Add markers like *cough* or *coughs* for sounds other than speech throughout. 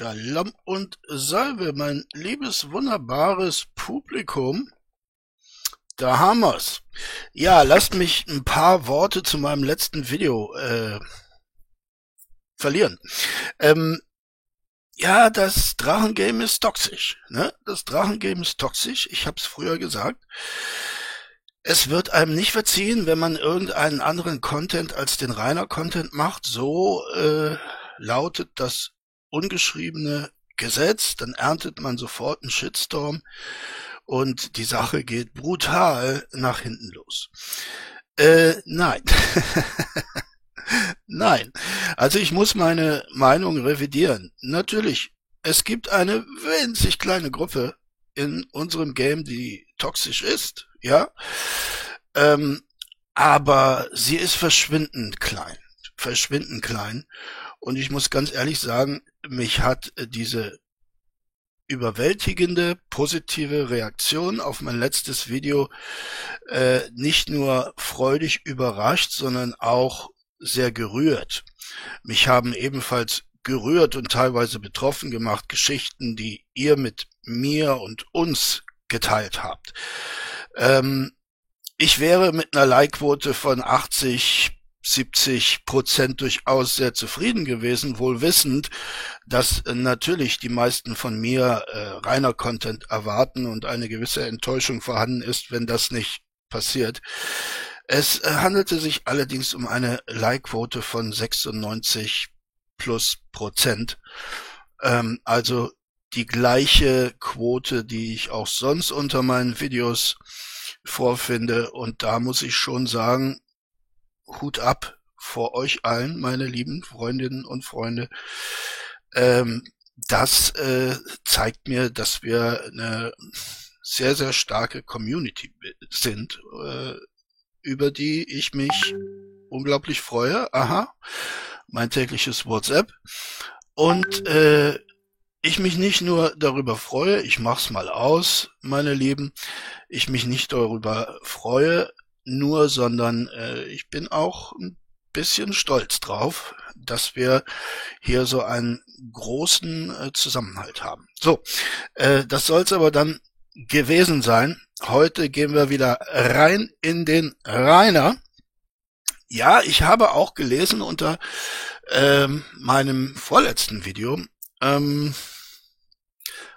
Shalom und Salve, mein liebes, wunderbares Publikum. Da haben wir's. Ja, lasst mich ein paar Worte zu meinem letzten Video äh, verlieren. Ähm, ja, das Drachengame ist toxisch. Ne? Das Drachengame ist toxisch. Ich habe es früher gesagt. Es wird einem nicht verziehen, wenn man irgendeinen anderen Content als den reiner Content macht. So äh, lautet das ungeschriebene Gesetz, dann erntet man sofort einen Shitstorm und die Sache geht brutal nach hinten los. Äh, nein. *laughs* nein. Also ich muss meine Meinung revidieren. Natürlich, es gibt eine winzig kleine Gruppe in unserem Game, die toxisch ist, ja. Ähm, aber sie ist verschwindend klein. Verschwindend klein. Und ich muss ganz ehrlich sagen, mich hat äh, diese überwältigende positive Reaktion auf mein letztes Video äh, nicht nur freudig überrascht, sondern auch sehr gerührt. Mich haben ebenfalls gerührt und teilweise betroffen gemacht Geschichten, die ihr mit mir und uns geteilt habt. Ähm, ich wäre mit einer Like-Quote von 80 70 Prozent durchaus sehr zufrieden gewesen, wohl wissend, dass äh, natürlich die meisten von mir äh, reiner Content erwarten und eine gewisse Enttäuschung vorhanden ist, wenn das nicht passiert. Es äh, handelte sich allerdings um eine Like-Quote von 96 plus Prozent. Ähm, also die gleiche Quote, die ich auch sonst unter meinen Videos vorfinde. Und da muss ich schon sagen, Hut ab vor euch allen, meine lieben Freundinnen und Freunde. Ähm, das äh, zeigt mir, dass wir eine sehr, sehr starke Community sind, äh, über die ich mich unglaublich freue. Aha, mein tägliches WhatsApp. Und äh, ich mich nicht nur darüber freue, ich mach's mal aus, meine Lieben, ich mich nicht darüber freue, nur, sondern äh, ich bin auch ein bisschen stolz drauf, dass wir hier so einen großen äh, Zusammenhalt haben. So, äh, das soll's aber dann gewesen sein. Heute gehen wir wieder rein in den Rainer. Ja, ich habe auch gelesen unter ähm, meinem vorletzten Video, ähm,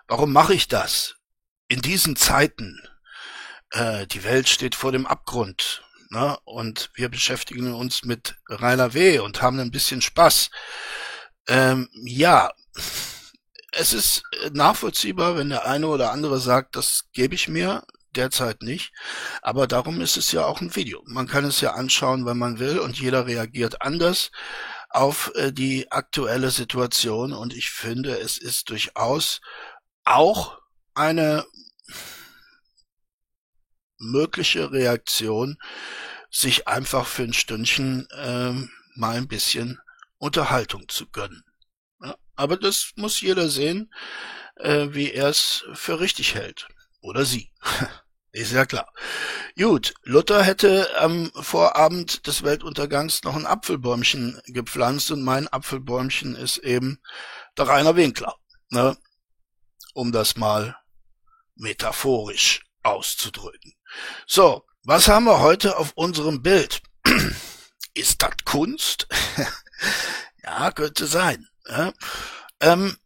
warum mache ich das? In diesen Zeiten, äh, die Welt steht vor dem Abgrund. Ne? Und wir beschäftigen uns mit Rainer W. und haben ein bisschen Spaß. Ähm, ja, es ist nachvollziehbar, wenn der eine oder andere sagt, das gebe ich mir derzeit nicht. Aber darum ist es ja auch ein Video. Man kann es ja anschauen, wenn man will, und jeder reagiert anders auf äh, die aktuelle Situation. Und ich finde, es ist durchaus auch eine mögliche Reaktion, sich einfach für ein Stündchen ähm, mal ein bisschen Unterhaltung zu gönnen. Ja, aber das muss jeder sehen, äh, wie er es für richtig hält. Oder sie. *laughs* Ist ja klar. Gut, Luther hätte am Vorabend des Weltuntergangs noch ein Apfelbäumchen gepflanzt und mein Apfelbäumchen ist eben der Rainer Winkler. Ne? Um das mal metaphorisch auszudrücken. So, was haben wir heute auf unserem Bild? *clears throat* Ist das Kunst? *laughs* ja, könnte sein. Ja. Ähm,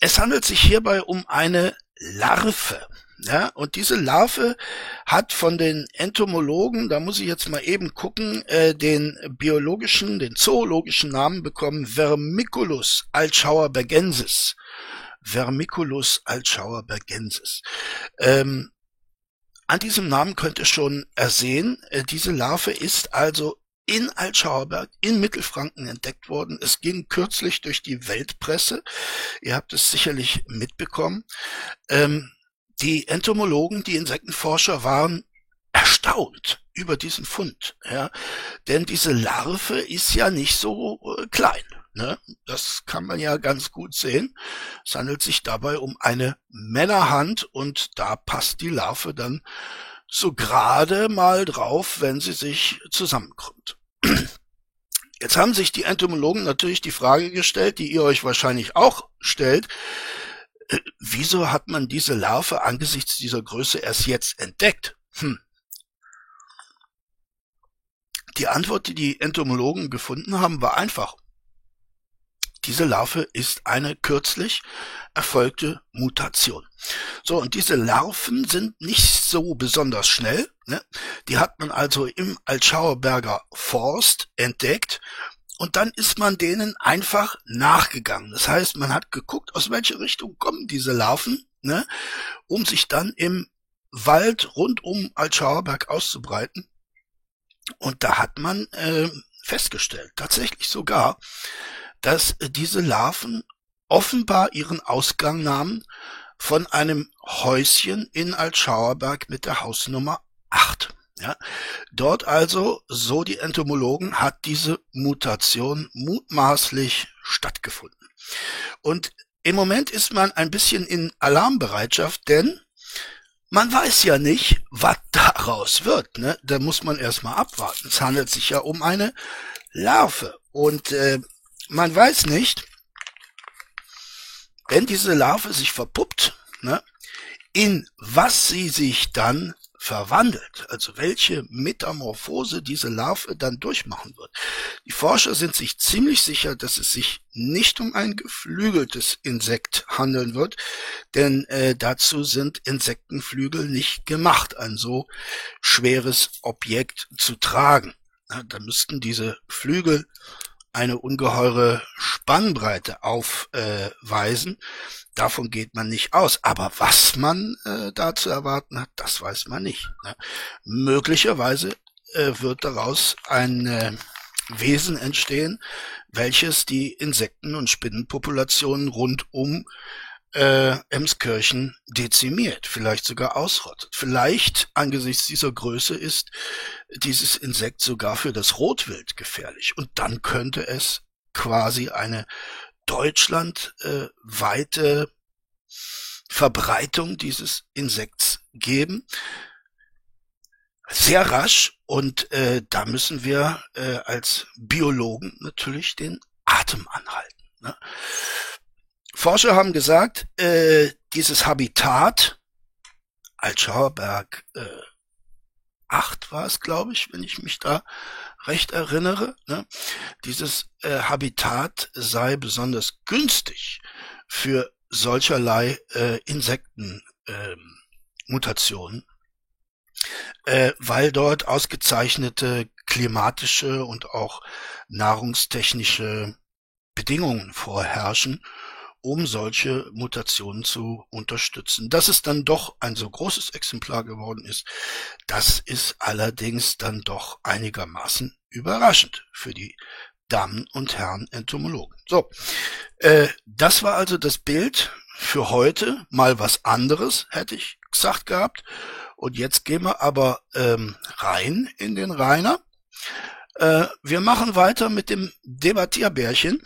es handelt sich hierbei um eine Larve. Ja, und diese Larve hat von den Entomologen, da muss ich jetzt mal eben gucken, äh, den biologischen, den zoologischen Namen bekommen, Vermiculus altschauerbergensis. Vermiculus altschauerbergensis. Ähm, an diesem Namen könnt ihr schon ersehen, äh, diese Larve ist also in Altschauerberg in Mittelfranken entdeckt worden. Es ging kürzlich durch die Weltpresse. Ihr habt es sicherlich mitbekommen. Ähm, die Entomologen, die Insektenforscher waren erstaunt über diesen Fund, ja, denn diese Larve ist ja nicht so äh, klein. Ne? Das kann man ja ganz gut sehen. Es handelt sich dabei um eine Männerhand und da passt die Larve dann so gerade mal drauf, wenn sie sich zusammenkrümmt. *clears throat* Jetzt haben sich die Entomologen natürlich die Frage gestellt, die ihr euch wahrscheinlich auch stellt, äh, wieso hat man diese Larve angesichts dieser Größe erst jetzt entdeckt? Hm. Die Antwort, die die Entomologen gefunden haben, war einfach. Diese Larve ist eine kürzlich erfolgte Mutation. So, und diese Larven sind nicht so besonders schnell. Ne? Die hat man also im Altschauerberger Forst entdeckt und dann ist man denen einfach nachgegangen. Das heißt, man hat geguckt, aus welche Richtung kommen diese Larven, ne? um sich dann im Wald rund um Altschauerberg auszubreiten. Und da hat man äh, festgestellt, tatsächlich sogar, dass äh, diese Larven offenbar ihren Ausgang nahmen von einem Häuschen in Altschauerberg mit der Hausnummer 8. Ja, dort also, so die Entomologen, hat diese Mutation mutmaßlich stattgefunden. Und im Moment ist man ein bisschen in Alarmbereitschaft, denn man weiß ja nicht, was *laughs* daraus wird. Ne? Da muss man erstmal abwarten. Es handelt sich ja um eine Larve. Und äh, man weiß nicht, wenn diese Larve sich verpuppt, ne, in was sie sich dann verwandelt, also welche Metamorphose diese Larve dann durchmachen wird. Die Forscher sind sich ziemlich sicher, dass es sich nicht um ein geflügeltes Insekt handeln wird, denn äh, dazu sind Insektenflügel nicht gemacht, ein so schweres Objekt zu tragen. Ja, da müssten diese Flügel eine ungeheure Spannbreite aufweisen. Davon geht man nicht aus. Aber was man äh, da zu erwarten hat, das weiß man nicht. Ne? Möglicherweise äh, wird daraus ein äh, Wesen entstehen, welches die Insekten- und Spinnenpopulationen rund um äh, Emskirchen dezimiert, vielleicht sogar ausrottet. Vielleicht angesichts dieser Größe ist dieses Insekt sogar für das Rotwild gefährlich. Und dann könnte es quasi eine deutschlandweite Verbreitung dieses Insekts geben. Sehr rasch und äh, da müssen wir äh, als Biologen natürlich den Atem anhalten. Ne? Forscher haben gesagt, äh, dieses Habitat, Altschauerberg äh, 8 war es, glaube ich, wenn ich mich da recht erinnere, ne? dieses äh, Habitat sei besonders günstig für solcherlei äh, Insektenmutationen, ähm, äh, weil dort ausgezeichnete klimatische und auch nahrungstechnische Bedingungen vorherrschen um solche Mutationen zu unterstützen. Dass es dann doch ein so großes Exemplar geworden ist, das ist allerdings dann doch einigermaßen überraschend für die Damen und Herren Entomologen. So, äh, das war also das Bild für heute. Mal was anderes, hätte ich gesagt gehabt. Und jetzt gehen wir aber ähm, rein in den Rainer. Äh, wir machen weiter mit dem Debattierbärchen.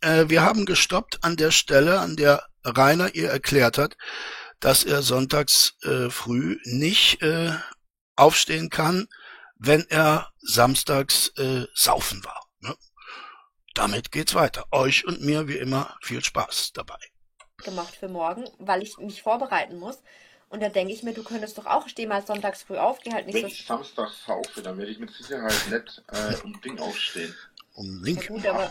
Äh, wir haben gestoppt an der Stelle, an der Rainer ihr erklärt hat, dass er sonntags äh, früh nicht äh, aufstehen kann, wenn er samstags äh, saufen war. Ne? Damit geht's weiter. Euch und mir wie immer viel Spaß dabei. Gemacht für morgen, weil ich mich vorbereiten muss. Und da denke ich mir, du könntest doch auch stehen mal sonntags früh auf, geh halt nicht so. Samstags saufe, dann werde ich mit Sicherheit nicht äh, um Ding aufstehen. Um Link. Ja gut, aber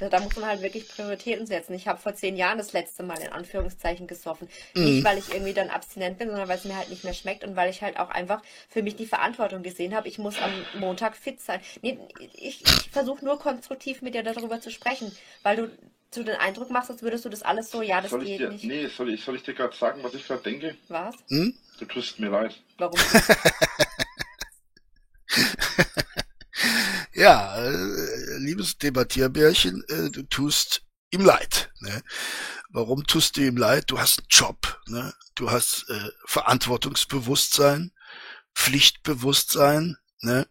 da muss man halt wirklich Prioritäten setzen. Ich habe vor zehn Jahren das letzte Mal in Anführungszeichen gesoffen. Mhm. Nicht, weil ich irgendwie dann abstinent bin, sondern weil es mir halt nicht mehr schmeckt und weil ich halt auch einfach für mich die Verantwortung gesehen habe, ich muss am Montag fit sein. Nee, ich, ich versuche nur konstruktiv mit dir darüber zu sprechen, weil du so den Eindruck machst, als würdest du das alles so, ja, das soll geht dir, nicht. Nee, soll ich, soll ich dir gerade sagen, was ich gerade denke? Was? Hm? Du tust mir leid. Warum? *laughs* Ja, äh, liebes Debattierbärchen, äh, du tust ihm leid. Ne? Warum tust du ihm leid? Du hast einen Job, ne? du hast äh, Verantwortungsbewusstsein, Pflichtbewusstsein, ne?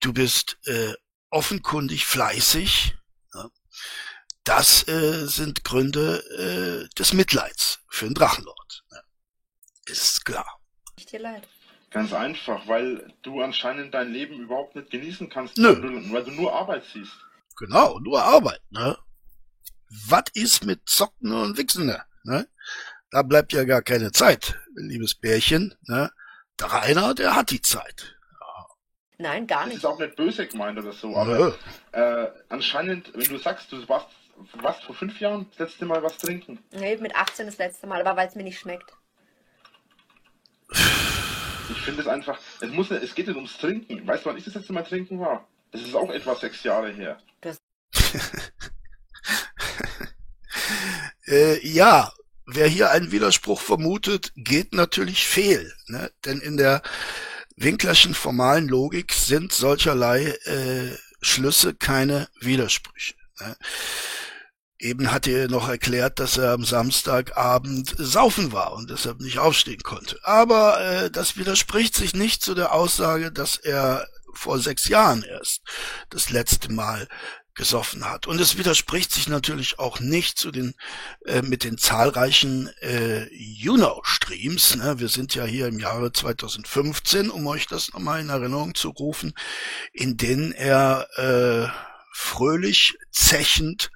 du bist äh, offenkundig fleißig. Ne? Das äh, sind Gründe äh, des Mitleids für einen Drachenlord. Ne? Ist klar. Ich dir leid. Ganz einfach, weil du anscheinend dein Leben überhaupt nicht genießen kannst, Nö. weil du, weil du nur Arbeit siehst. Genau, nur Arbeit, ne? Was ist mit Zocken und Wichsen, ne? Da bleibt ja gar keine Zeit, liebes Bärchen, ne? Der Rainer, der hat die Zeit. Nein, gar Das nicht. ist auch nicht böse gemeint oder so, aber äh, anscheinend, wenn du sagst, du warst, warst vor fünf Jahren das letzte Mal was trinken. Nee, mit 18 das letzte Mal, aber weil es mir nicht schmeckt. Ich finde es einfach, es muss, es geht nicht ums Trinken. Weißt du, wann ich das letzte Mal trinken war? Das ist auch etwa sechs Jahre her. *laughs* Äh, ja, wer hier einen Widerspruch vermutet, geht natürlich fehl, ne? Denn in der Winklerschen formalen Logik sind solcherlei äh, Schlüsse keine Widersprüche. Ne? Eben hat er noch erklärt, dass er am Samstagabend saufen war und deshalb nicht aufstehen konnte. Aber äh, das widerspricht sich nicht zu der Aussage, dass er vor sechs Jahren erst das letzte Mal gesoffen hat. Und es widerspricht sich natürlich auch nicht zu den äh, mit den zahlreichen äh, Juno-Streams. Ne? Wir sind ja hier im Jahre 2015, um euch das nochmal in Erinnerung zu rufen, in denen er äh, fröhlich zechend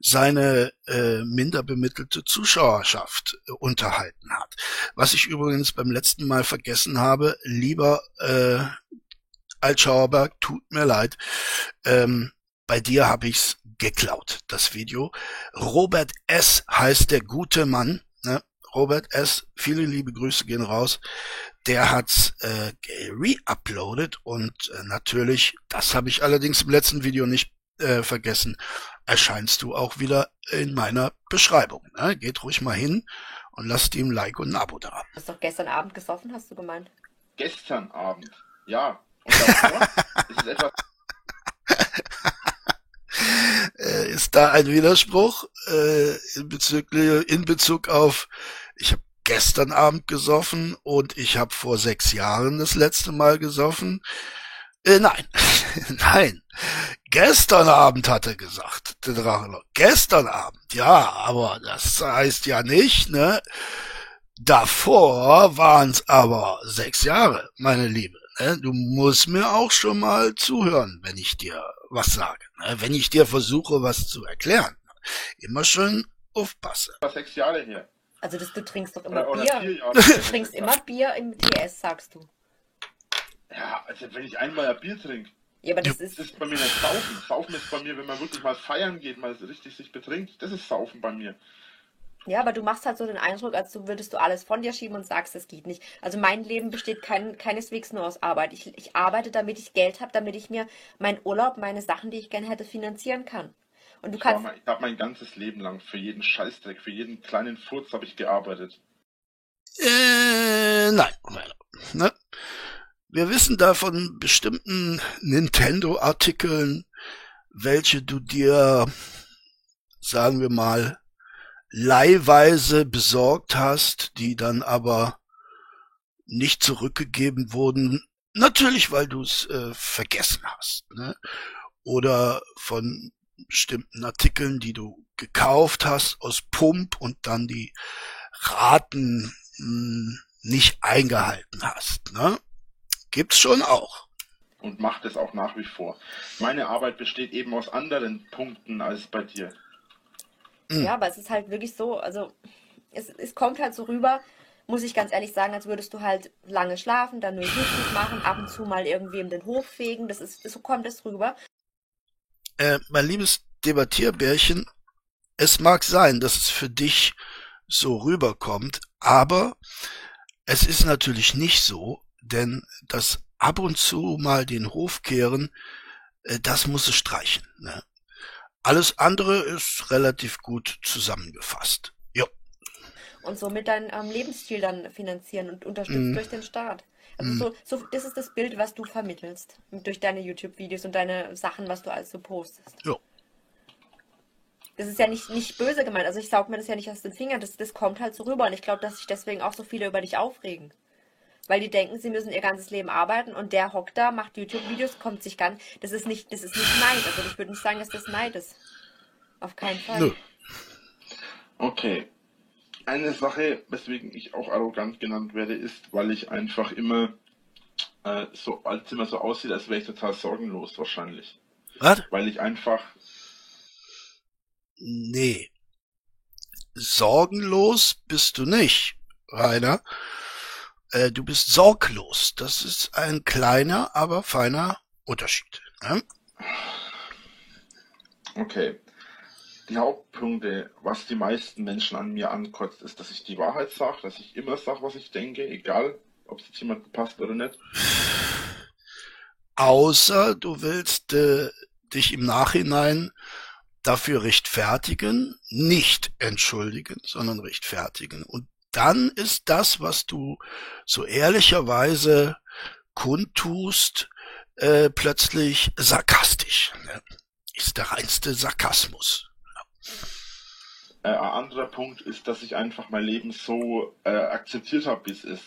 seine äh, minder bemittelte Zuschauerschaft äh, unterhalten hat. Was ich übrigens beim letzten Mal vergessen habe, lieber äh, Altschauerberg, tut mir leid, ähm, bei dir habe ich's geklaut, das Video. Robert S. heißt der gute Mann. Ne? Robert S., viele liebe Grüße gehen raus. Der hat's äh, re-uploadet und äh, natürlich, das habe ich allerdings im letzten Video nicht äh, vergessen, erscheinst du auch wieder in meiner Beschreibung. Ne? Geht ruhig mal hin und lasst ihm ein Like und ein Abo da. Du hast doch gestern Abend gesoffen, hast du gemeint. Gestern Abend. Ja. Und davor *laughs* ist es etwas Äh, ist da ein Widerspruch äh, in, bezüglich, in Bezug auf, ich habe gestern Abend gesoffen und ich habe vor sechs Jahren das letzte Mal gesoffen? Äh, nein, *laughs* nein. Gestern Abend hat er gesagt, der Drachenlord. Gestern Abend, ja, aber das heißt ja nicht, ne? Davor waren es aber sechs Jahre, meine Liebe. Ne? Du musst mir auch schon mal zuhören, wenn ich dir was sage. Ne? Wenn ich dir versuche, was zu erklären. Immer schön aufpassen. sechs Jahre her. Also das, du trinkst doch immer Oder, Bier. Du trinkst immer Bier im TS, sagst du. Ja, also wenn ich einmal ein Bier trinke. Ja, aber das Das ist. ist bei mir nicht Saufen. Saufen ist bei mir, wenn man wirklich mal feiern geht, mal richtig sich betrinkt. Das ist Saufen bei mir. Ja, aber du machst halt so den Eindruck, als würdest du alles von dir schieben und sagst, es geht nicht. Also mein Leben besteht kein, keineswegs nur aus Arbeit. Ich, ich arbeite, damit ich Geld habe, damit ich mir meinen Urlaub, meine Sachen, die ich gerne hätte, finanzieren kann. Und du Ich, kannst. mein- ich habe mein ganzes Leben lang für jeden Scheißdreck, für jeden kleinen Furz habe ich gearbeitet. Äh, nein, nein, ne? Wir wissen da von bestimmten Nintendo-Artikeln, welche du dir, sagen wir mal, leihweise besorgt hast, die dann aber nicht zurückgegeben wurden. Natürlich, weil du es äh, vergessen hast. Ne? Oder von bestimmten Artikeln, die du gekauft hast aus Pump und dann die Raten mh, nicht eingehalten hast. Ne? Gibt's schon auch. Und macht es auch nach wie vor. Meine Arbeit besteht eben aus anderen Punkten als bei dir. Mhm. Ja, aber es ist halt wirklich so, also es, es kommt halt so rüber, muss ich ganz ehrlich sagen, als würdest du halt lange schlafen, dann nur YouTube machen, ab und zu mal irgendwem den Hof fegen. Das ist, so kommt es rüber. Äh, mein liebes Debattierbärchen, es mag sein, dass es für dich so rüberkommt, aber es ist natürlich nicht so, denn das ab und zu mal den Hof kehren, äh, das muss es streichen. Ne? Alles andere ist relativ gut zusammengefasst. Jo. und somit deinen ähm, Lebensstil dann finanzieren und unterstützt Mhm. durch den Staat. Also Mhm. so, so, das ist das Bild, was du vermittelst durch deine YouTube-Videos und deine Sachen, was du alles so postest. Jo. Das ist ja nicht, nicht böse gemeint, also ich saug mir das ja nicht aus den Fingern, das, das kommt halt so rüber und ich glaube, dass sich deswegen auch so viele über dich aufregen. Weil die denken, sie müssen ihr ganzes Leben arbeiten und der hockt da, macht YouTube-Videos, kommt sich ganz. Das ist nicht, das ist nicht Neid. Also ich würde nicht sagen, dass das Neid ist. Auf keinen Fall. Nö. Okay. Eine Sache, weswegen ich auch arrogant genannt werde, ist, weil ich einfach immer äh, so, als immer so aussieht, als wäre ich total sorgenlos wahrscheinlich. Was? Weil ich einfach. Nee. Sorgenlos bist du nicht, Rainer. Äh, du bist sorglos. Das ist ein kleiner, aber feiner Unterschied. Ne? Okay. Die Hauptpunkte, was die meisten Menschen an mir ankotzt, ist, dass ich die Wahrheit sage, dass ich immer sage, was ich denke, egal, ob es jetzt jemandem passt oder nicht. Außer du willst äh, dich im Nachhinein dafür rechtfertigen, nicht entschuldigen, sondern rechtfertigen. Und dann ist das, was du so ehrlicherweise kundtust, äh, plötzlich sarkastisch. Ne? Ist der reinste Sarkasmus. Äh, ein anderer Punkt ist, dass ich einfach mein Leben so äh, akzeptiert habe, wie es ist.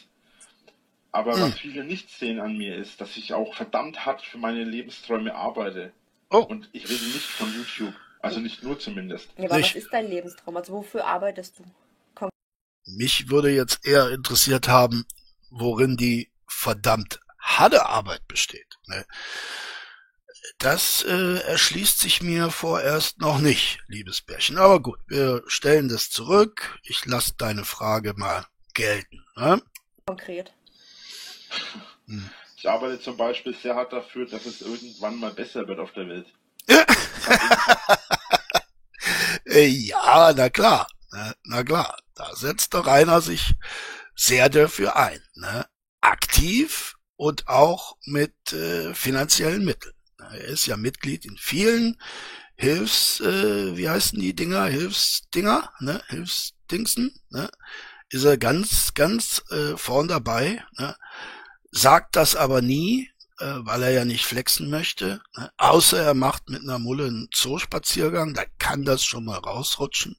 Aber Hm. was viele nicht sehen an mir ist, dass ich auch verdammt hart für meine Lebensträume arbeite. Oh. Und ich rede nicht von YouTube. Also nicht nur zumindest. Ja, aber Nicht. was ist dein Lebenstraum? Also wofür arbeitest du? Mich würde jetzt eher interessiert haben, worin die verdammt harte Arbeit besteht. Ne? Das äh, erschließt sich mir vorerst noch nicht, liebes Bärchen. Aber gut, wir stellen das zurück. Ich lasse deine Frage mal gelten. Ne? Konkret. Ich arbeite zum Beispiel sehr hart dafür, dass es irgendwann mal besser wird auf der Welt. *laughs* Äh, ja, na klar. Ne? Na klar, da setzt der Rainer sich sehr dafür ein. Ne? Aktiv und auch mit äh, finanziellen Mitteln. Er ist ja Mitglied in vielen Hilfs, äh, wie heißen die Dinger? Hilfsdinger, ne? Hilfsdingsen, ne? Ist er ganz, ganz äh, vorn dabei, ne? Sagt das aber nie, äh, weil er ja nicht flexen möchte. Ne? Außer er macht mit einer Mulle einen Zoospaziergang, da kann das schon mal rausrutschen.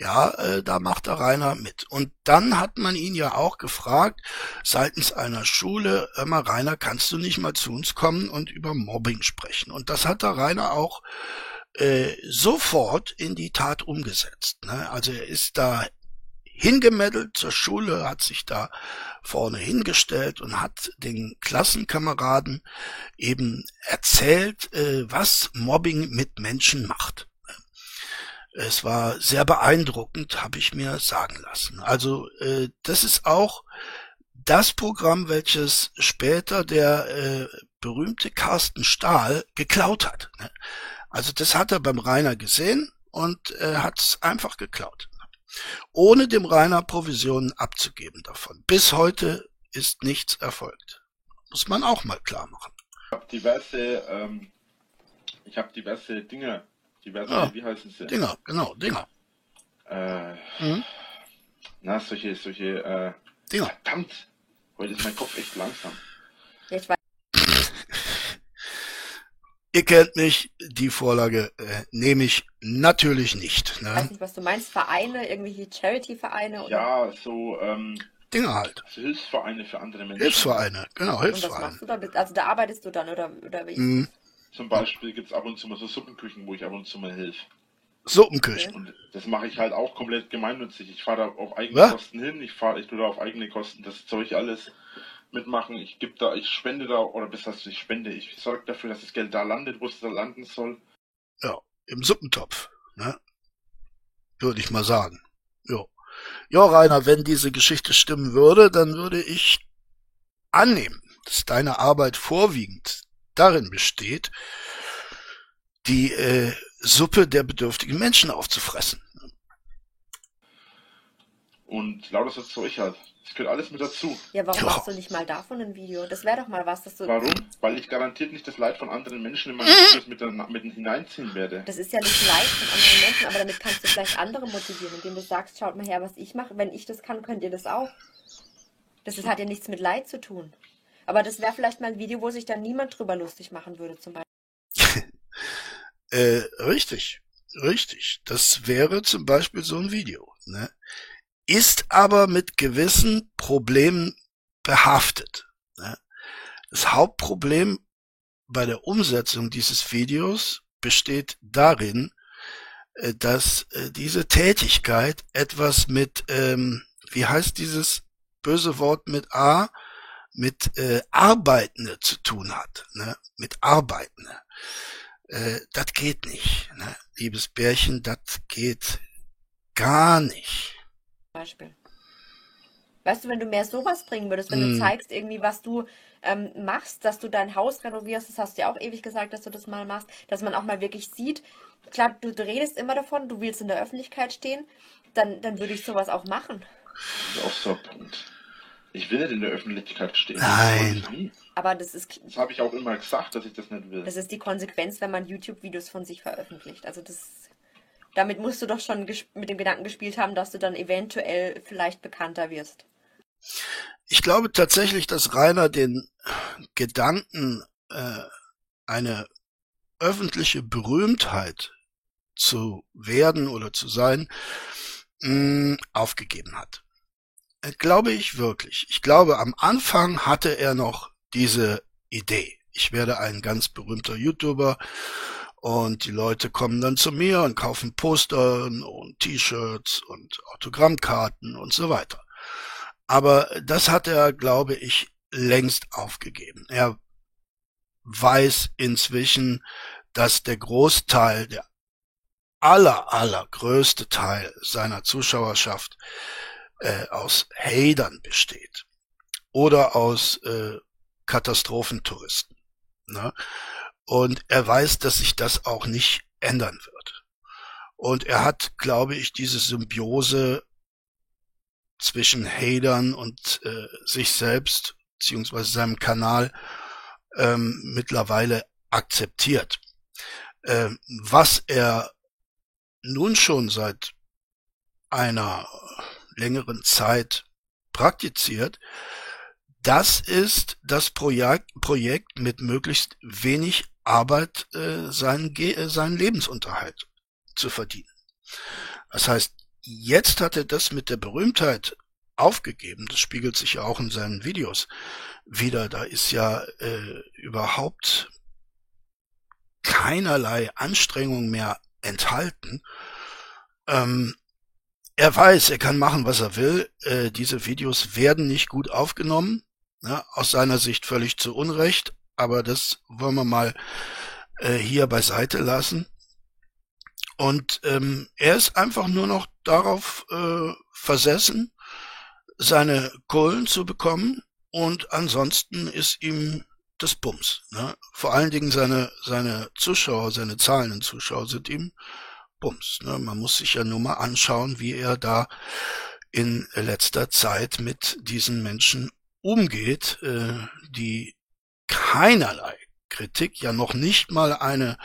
Ja, äh, da macht der Rainer mit. Und dann hat man ihn ja auch gefragt, seitens einer Schule, hör mal, Rainer, kannst du nicht mal zu uns kommen und über Mobbing sprechen? Und das hat der Rainer auch äh, sofort in die Tat umgesetzt. Ne? Also er ist da hingemeddelt zur Schule, hat sich da vorne hingestellt und hat den Klassenkameraden eben erzählt, äh, was Mobbing mit Menschen macht. Es war sehr beeindruckend, habe ich mir sagen lassen. Also äh, das ist auch das Programm, welches später der äh, berühmte Carsten Stahl geklaut hat. Ne? Also das hat er beim Rainer gesehen und äh, hat es einfach geklaut. Ohne dem Rainer Provisionen abzugeben davon. Bis heute ist nichts erfolgt. Muss man auch mal klar machen. Ich habe diverse, ähm, ich habe diverse Dinge, diverse, Ja. wie heißen sie? Dinger, genau, Dinger. Äh, Mhm. na, solche, solche, äh, Dinger. verdammt. Heute ist mein Kopf echt langsam. Ja, ich weiß, *laughs* Ihr kennt mich, die Vorlage äh, nehme ich natürlich nicht. Ne? nicht, was du meinst. Vereine, irgendwelche Charity-Vereine oder Ja, so, ähm, Dinger halt. so Hilfsvereine für andere Menschen. Hilfsvereine, genau, und was Hilfsvereine. machst du da? Also da arbeitest du dann oder, oder wie? Mhm. Zum Beispiel gibt's ab und zu mal so Suppenküchen, wo ich ab und zu mal helfe. Suppenküchen. Und das mache ich halt auch komplett gemeinnützig. Ich fahre da auf eigene Was? Kosten hin, ich fahre, ich tue da auf eigene Kosten das Zeug alles mitmachen. Ich gebe da, ich spende da, oder bis heißt ich spende, ich sorge dafür, dass das Geld da landet, wo es da landen soll. Ja, im Suppentopf. Ne? Würde ich mal sagen. Jo. Ja, Rainer, wenn diese Geschichte stimmen würde, dann würde ich annehmen, dass deine Arbeit vorwiegend darin besteht, die äh, Suppe der bedürftigen Menschen aufzufressen. Und lauter so Zeug halt. Das gehört alles mit dazu. Ja, warum machst du nicht mal davon ein Video? Das wäre doch mal was, dass du. Warum? Weil ich garantiert nicht das Leid von anderen Menschen in meine Mhm. Videos mit, der- mit hineinziehen werde. Das ist ja nicht Leid von anderen Menschen, aber damit kannst du vielleicht andere motivieren, indem du sagst, schaut mal her, was ich mache. Wenn ich das kann, könnt ihr das auch. Das ist, hat ja nichts mit Leid zu tun. Aber das wäre vielleicht mal ein Video, wo sich dann niemand drüber lustig machen würde, zum Beispiel. *laughs* Äh, richtig, richtig. Das wäre zum Beispiel so ein Video. Ne? Ist aber mit gewissen Problemen behaftet. Ne? Das Hauptproblem bei der Umsetzung dieses Videos besteht darin, äh, dass äh, diese Tätigkeit etwas mit, ähm, wie heißt dieses böse Wort mit A, mit äh, Arbeitende zu tun hat, ne? mit Arbeitende. Äh, das geht nicht, ne? liebes Bärchen, das geht gar nicht. Beispiel. Weißt du, wenn du mehr sowas bringen würdest, wenn mm. du zeigst irgendwie, was du ähm, machst, dass du dein Haus renovierst, das hast du ja auch ewig gesagt, dass du das mal machst, dass man auch mal wirklich sieht, klar, du, du redest immer davon, du willst in der Öffentlichkeit stehen, dann, dann würde ich sowas auch machen. Das ist auch so ein Punkt. Ich will nicht in der Öffentlichkeit stehen. Nein. Aber das ist. Das habe ich auch immer gesagt, dass ich das nicht will. Das ist die Konsequenz, wenn man YouTube-Videos von sich veröffentlicht. Also das. Damit musst du doch schon mit dem Gedanken gespielt haben, dass du dann eventuell vielleicht bekannter wirst. Ich glaube tatsächlich, dass Rainer den Gedanken, äh, eine öffentliche Berühmtheit zu werden oder zu sein, mh, aufgegeben hat. Äh, glaube ich wirklich. Ich glaube, am Anfang hatte er noch diese Idee. Ich werde ein ganz berühmter YouTuber und die Leute kommen dann zu mir und kaufen Poster und T-Shirts und Autogrammkarten und so weiter. Aber das hat er, glaube ich, längst aufgegeben. Er weiß inzwischen, dass der Großteil, der aller, allergrößte Teil seiner Zuschauerschaft äh, aus Hatern besteht oder aus äh, Katastrophentouristen. Ne? Und er weiß, dass sich das auch nicht ändern wird. Und er hat, glaube ich, diese Symbiose zwischen Hatern und äh, sich selbst beziehungsweise seinem Kanal ähm, mittlerweile akzeptiert. Ähm, was er nun schon seit einer längeren Zeit praktiziert, das ist das Projekt, Projekt mit möglichst wenig Arbeit äh, seinen, äh, seinen Lebensunterhalt zu verdienen. Das heißt, jetzt hat er das mit der Berühmtheit aufgegeben. Das spiegelt sich ja auch in seinen Videos wieder. Da ist ja äh, überhaupt keinerlei Anstrengung mehr enthalten. Ähm, er weiß, er kann machen, was er will. Äh, diese Videos werden nicht gut aufgenommen. Ja, aus seiner Sicht völlig zu Unrecht. Aber das wollen wir mal äh, hier beiseite lassen. Und ähm, er ist einfach nur noch darauf äh, versessen, seine Kohlen zu bekommen. Und ansonsten ist ihm das Bums. Ne? Vor allen Dingen seine, seine Zuschauer, seine zahlenden Zuschauer sind ihm Bums. Ne? Man muss sich ja nur mal anschauen, wie er da in letzter Zeit mit diesen Menschen umgeht, äh, die keinerlei Kritik, ja noch nicht mal eine,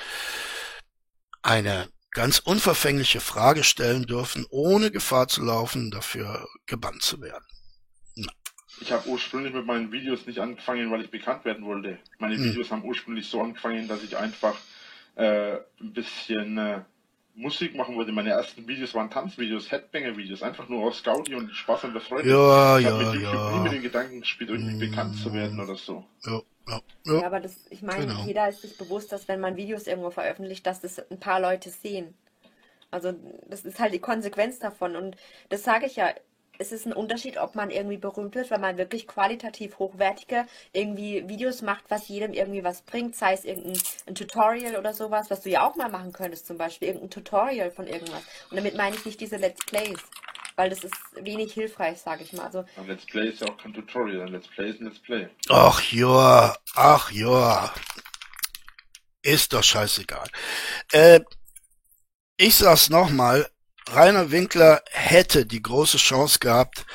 eine ganz unverfängliche Frage stellen dürfen, ohne Gefahr zu laufen, dafür gebannt zu werden. Na. Ich habe ursprünglich mit meinen Videos nicht angefangen, weil ich bekannt werden wollte. Meine hm. Videos haben ursprünglich so angefangen, dass ich einfach äh, ein bisschen äh, Musik machen wollte. Meine ersten Videos waren Tanzvideos, Headbanger-Videos, einfach nur aus Gaudi und Spaß an der Freude. Ja, ich ja, mit ja. nie mit den Gedanken gespielt, irgendwie mm. bekannt zu werden oder so. Ja, ja, ja. ja aber das, ich meine, genau. jeder ist sich bewusst, dass wenn man Videos irgendwo veröffentlicht, dass das ein paar Leute sehen. Also das ist halt die Konsequenz davon. Und das sage ich ja, es ist ein Unterschied, ob man irgendwie berühmt wird, weil man wirklich qualitativ hochwertige irgendwie Videos macht, was jedem irgendwie was bringt, sei es irgendein ein Tutorial oder sowas, was du ja auch mal machen könntest, zum Beispiel irgendein Tutorial von irgendwas. Und damit meine ich nicht diese Let's Plays, weil das ist wenig hilfreich, sage ich mal. Also, ein Let's Play ist ja auch kein Tutorial, ein Let's Play ist ein Let's Play. Ach ja, ach ja. Ist doch scheißegal. Äh, ich sag's nochmal, Rainer Winkler hätte die große Chance gehabt,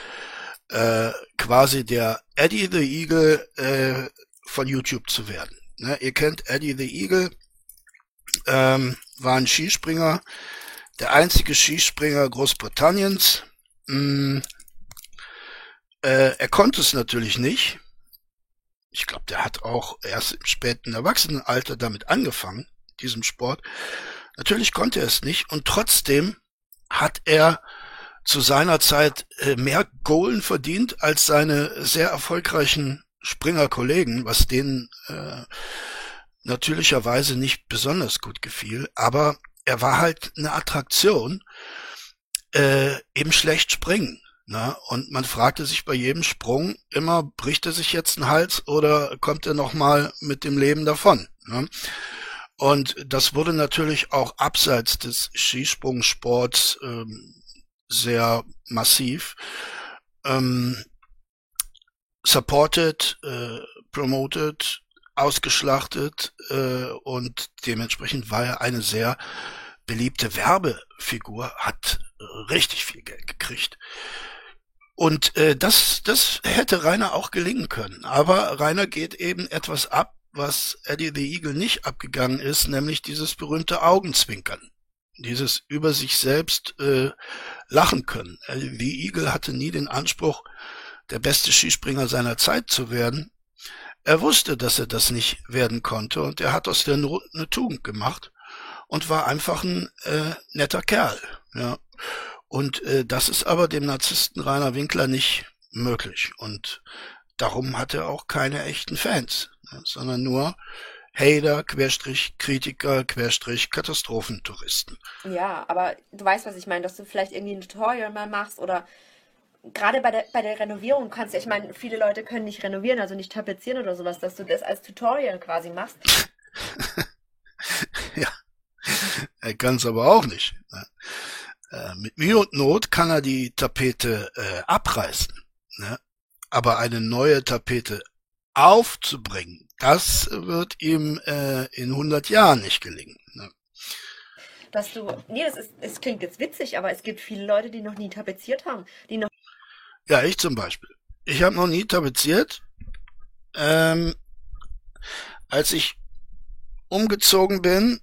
äh, quasi der Eddie the Eagle äh, von YouTube zu werden. Ne, ihr kennt Eddie the Eagle, ähm, war ein Skispringer, der einzige Skispringer Großbritanniens. Mm, äh, er konnte es natürlich nicht. Ich glaube, der hat auch erst im späten Erwachsenenalter damit angefangen, diesem Sport. Natürlich konnte er es nicht und trotzdem hat er zu seiner Zeit äh, mehr Goalen verdient als seine sehr erfolgreichen Springer-Kollegen, was denen äh, natürlicherweise nicht besonders gut gefiel. Aber er war halt eine Attraktion äh, im schlecht springen. Na, und man fragte sich bei jedem Sprung immer, bricht er sich jetzt einen Hals oder kommt er nochmal mit dem Leben davon? Ne? Und das wurde natürlich auch abseits des Skisprungsports ähm, sehr massiv ähm, supported, äh, promoted, ausgeschlachtet äh, und dementsprechend war er eine sehr beliebte Werbefigur, hat richtig viel Geld gekriegt. Und äh, das, das hätte Rainer auch gelingen können. Aber Rainer geht eben etwas ab, was Eddie the Eagle nicht abgegangen ist, nämlich dieses berühmte Augenzwinkern. Dieses über sich selbst äh, lachen können. Eddie the Eagle hatte nie den Anspruch, der beste Skispringer seiner Zeit zu werden. Er wusste, dass er das nicht werden konnte und er hat aus der Not eine Tugend gemacht und war einfach ein äh, netter Kerl. Ja. Und äh, das ist aber dem Narzissten Rainer Winkler nicht möglich. Und darum hat er auch keine echten Fans, sondern nur Hater, Querstrich, Kritiker, Querstrich, Katastrophentouristen. Ja, aber du weißt, was ich meine, dass du vielleicht irgendwie ein Tutorial mal machst oder gerade bei der, bei der Renovierung kannst du, ich meine, viele Leute können nicht renovieren, also nicht tapezieren oder sowas, dass du das als Tutorial quasi machst. *laughs* ja, er kann es aber auch nicht. Ne? Äh, mit Mühe und Not kann er die Tapete äh, abreißen. Ne? Aber eine neue Tapete aufzubringen, das wird ihm äh, in 100 Jahren nicht gelingen. Ne? Dass du, nee, das ist, es klingt jetzt witzig, aber es gibt viele Leute, die noch nie tapeziert haben, die noch. Ja, ich zum Beispiel. Ich habe noch nie tapeziert. Ähm, als ich umgezogen bin,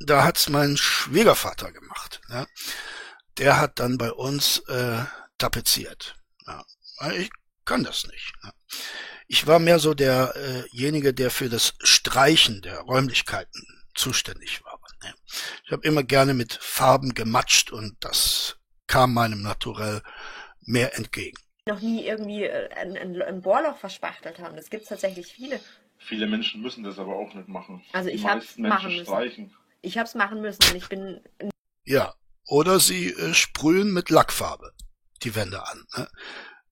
da hat's mein Schwiegervater gemacht. Ja? Der hat dann bei uns äh, tapeziert. Ja. Ich kann das nicht. Ja. Ich war mehr so derjenige, äh der für das Streichen der Räumlichkeiten zuständig war. Ne? Ich habe immer gerne mit Farben gematscht und das kam meinem Naturell mehr entgegen. Noch nie irgendwie äh, ein, ein, ein Bohrloch verspachtelt haben. Das gibt's tatsächlich viele. Viele Menschen müssen das aber auch nicht machen. Also ich habe machen müssen. Streichen. Ich habe es machen müssen und ich bin. Ja, oder sie äh, sprühen mit Lackfarbe die Wände an. Ne?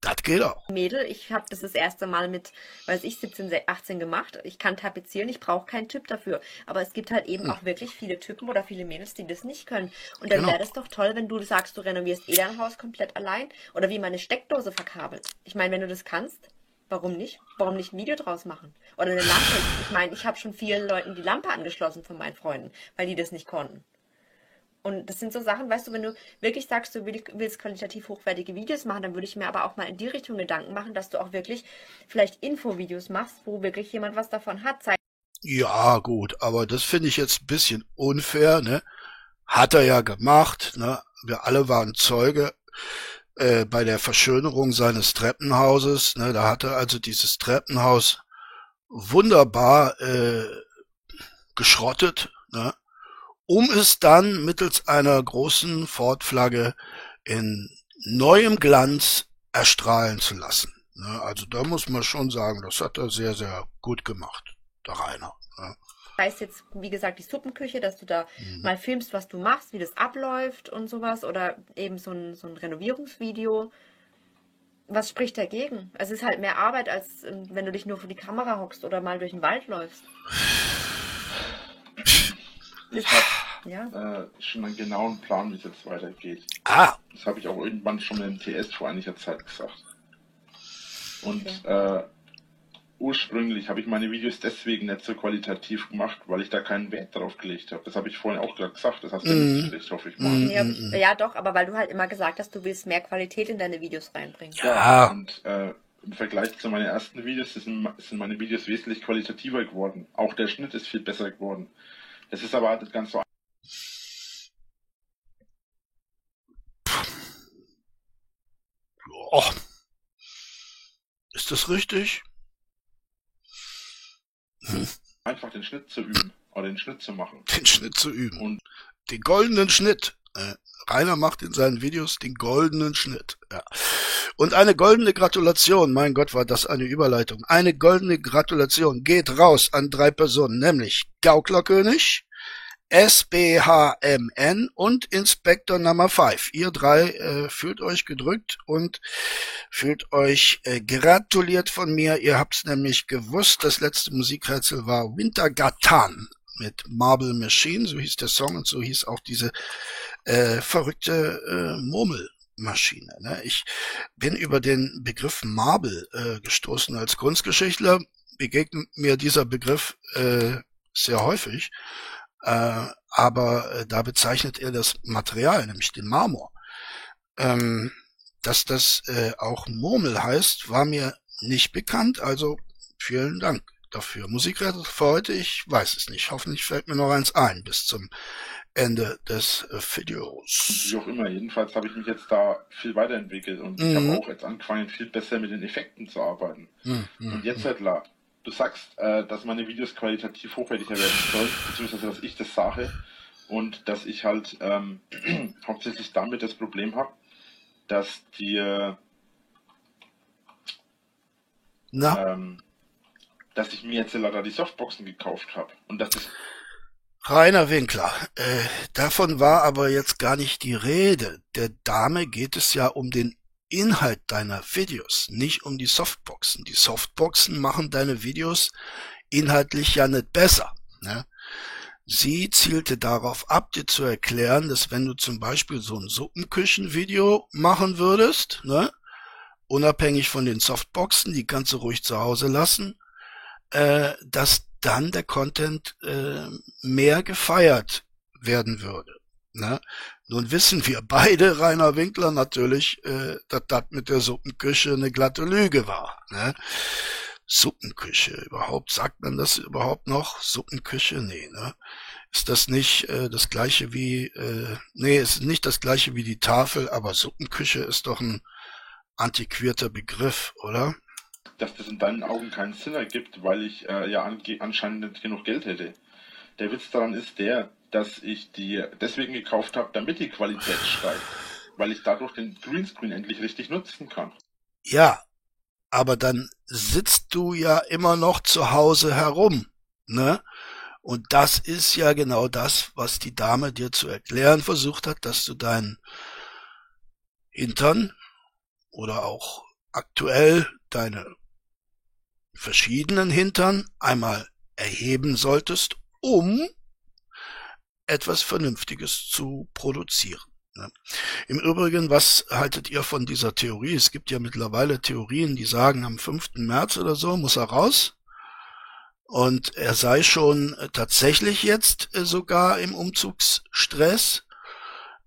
Das geht auch. Mädel, ich habe das das erste Mal mit, weiß ich, 17, 18 gemacht. Ich kann tapezieren, ich brauche keinen Typ dafür. Aber es gibt halt eben hm. auch wirklich viele Typen oder viele Mädels, die das nicht können. Und dann genau. wäre das doch toll, wenn du sagst, du renovierst eh dein Haus komplett allein. Oder wie meine Steckdose verkabelt. Ich meine, wenn du das kannst, warum nicht? Warum nicht ein Video draus machen? Oder eine Lampe. Ich meine, ich habe schon vielen Leuten die Lampe angeschlossen von meinen Freunden, weil die das nicht konnten. Und das sind so Sachen, weißt du, wenn du wirklich sagst, du willst qualitativ hochwertige Videos machen, dann würde ich mir aber auch mal in die Richtung Gedanken machen, dass du auch wirklich vielleicht Infovideos machst, wo wirklich jemand was davon hat. Ja, gut, aber das finde ich jetzt ein bisschen unfair, ne? Hat er ja gemacht, ne? Wir alle waren Zeuge äh, bei der Verschönerung seines Treppenhauses. Ne, da hat er also dieses Treppenhaus wunderbar äh, geschrottet, ne, um es dann mittels einer großen Ford-Flagge in neuem Glanz erstrahlen zu lassen. Ne, also da muss man schon sagen, das hat er sehr, sehr gut gemacht, der Rainer. Ne weiß jetzt, wie gesagt, die Suppenküche, dass du da mhm. mal filmst, was du machst, wie das abläuft und sowas oder eben so ein, so ein Renovierungsvideo. Was spricht dagegen? Es ist halt mehr Arbeit, als ähm, wenn du dich nur vor die Kamera hockst oder mal durch den Wald läufst. *sighs* Ich habe ja? äh, schon einen genauen Plan, wie es jetzt weitergeht. Ah. Das habe ich auch irgendwann schon im TS vor einiger Zeit gesagt. Und okay. äh, ursprünglich habe ich meine Videos deswegen nicht so qualitativ gemacht, weil ich da keinen Wert drauf gelegt habe. Das habe ich vorhin auch gesagt, das hast du mm. nicht hoffe ich mal. Mm. Ja, doch, aber weil du halt immer gesagt hast, du willst mehr Qualität in deine Videos reinbringen. Ja, und äh, im Vergleich zu meinen ersten Videos sind, sind meine Videos wesentlich qualitativer geworden. Auch der Schnitt ist viel besser geworden. Es ist aber halt nicht ganz so Oh. Ist das richtig? Hm. Einfach den Schnitt zu üben oder den Schnitt zu machen. Den Schnitt zu üben. Und den goldenen Schnitt. Äh, Rainer macht in seinen Videos den goldenen Schnitt. Ja. Und eine goldene Gratulation, mein Gott, war das eine Überleitung. Eine goldene Gratulation geht raus an drei Personen, nämlich Gauklerkönig, SBHMN und Inspector Number 5. Ihr drei äh, fühlt euch gedrückt und fühlt euch äh, gratuliert von mir. Ihr habt's nämlich gewusst, das letzte Musikrätsel war Wintergatan mit Marble Machine, so hieß der Song und so hieß auch diese äh, verrückte äh, Murmelmaschine. Ne? Ich bin über den Begriff Marble äh, gestoßen als Kunstgeschichtler. Begegnet mir dieser Begriff äh, sehr häufig äh, aber äh, da bezeichnet er das Material, nämlich den Marmor. Ähm, dass das äh, auch Murmel heißt, war mir nicht bekannt, also vielen Dank dafür. Musikrätsel für heute, ich weiß es nicht. Hoffentlich fällt mir noch eins ein bis zum Ende des äh, Videos. Wie auch immer, jedenfalls habe ich mich jetzt da viel weiterentwickelt und mhm. ich habe auch jetzt angefangen, viel besser mit den Effekten zu arbeiten. Mhm. Und jetzt, halt, du sagst, äh, dass meine Videos qualitativ hochwertiger werden sollen, beziehungsweise dass ich das sage und dass ich halt ähm, *clears throat* hauptsächlich damit das Problem habe, dass die ähm, dass ich mir jetzt leider die Softboxen gekauft habe und dass das Rainer Winkler, äh, davon war aber jetzt gar nicht die Rede. Der Dame geht es ja um den Inhalt deiner Videos, nicht um die Softboxen. Die Softboxen machen deine Videos inhaltlich ja nicht besser. Ne? Sie zielte darauf ab, dir zu erklären, dass wenn du zum Beispiel so ein Suppenküchenvideo machen würdest, ne, unabhängig von den Softboxen, die kannst du ruhig zu Hause lassen, äh, dass dann der Content äh, mehr gefeiert werden würde. Ne? Nun wissen wir beide, Rainer Winkler natürlich, äh, dass das mit der Suppenküche eine glatte Lüge war. Ne? Suppenküche, überhaupt, sagt man das überhaupt noch? Suppenküche? Nee, ne? Ist das nicht äh, das gleiche wie, äh, nee, ist nicht das gleiche wie die Tafel, aber Suppenküche ist doch ein antiquierter Begriff, oder? Dass das in deinen Augen keinen Sinn ergibt, weil ich äh, ja anscheinend nicht genug Geld hätte. Der Witz daran ist der, dass ich die deswegen gekauft habe, damit die Qualität steigt. Weil ich dadurch den Greenscreen endlich richtig nutzen kann. Ja, aber dann sitzt du ja immer noch zu Hause herum, ne? Und das ist ja genau das, was die Dame dir zu erklären versucht hat, dass du deinen Hintern oder auch aktuell deine verschiedenen Hintern einmal erheben solltest, um etwas Vernünftiges zu produzieren. Ne? Im Übrigen, was haltet ihr von dieser Theorie? Es gibt ja mittlerweile Theorien, die sagen, am 5. März oder so muss er raus. Und er sei schon äh, tatsächlich jetzt äh, sogar im Umzugsstress.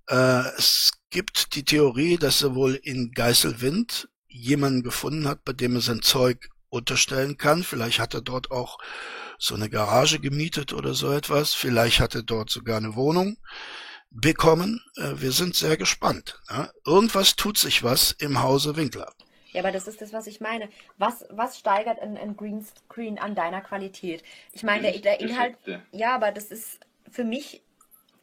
Äh, es gibt die Theorie, dass er wohl in Geiselwind jemanden gefunden hat, bei dem er sein Zeug unterstellen kann. Vielleicht hat er dort auch so eine Garage gemietet oder so etwas. Vielleicht hat er dort sogar eine Wohnung bekommen. Äh, wir sind sehr gespannt. Irgendwas tut sich was im Hause Winkler. Ja, aber das ist das, was ich meine. Was, was steigert ein, ein Greenscreen an deiner Qualität? Ich meine, der, der Inhalt. Ja, aber das ist für mich,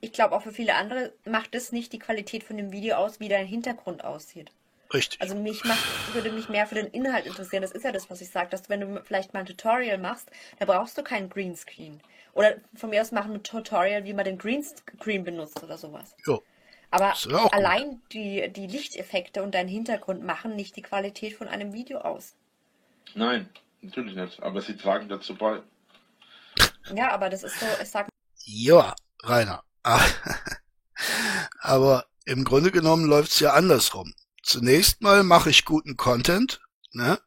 ich glaube auch für viele andere, macht das nicht die Qualität von dem Video aus, wie dein Hintergrund aussieht. Richtig. Also mich macht, würde mich mehr für den Inhalt interessieren. Das ist ja das, was ich sage, dass wenn du vielleicht mal ein Tutorial machst, da brauchst du keinen Greenscreen. Oder von mir aus machen ein Tutorial, wie man den Greenscreen benutzt oder sowas. Jo. Aber allein die, die Lichteffekte und dein Hintergrund machen nicht die Qualität von einem Video aus. Nein, natürlich nicht. Aber sie tragen dazu bei. Ja, aber das ist so, ich sag. Ja, Rainer. *laughs* Aber im Grunde genommen läuft's ja andersrum zunächst mal mache ich guten Content, ne?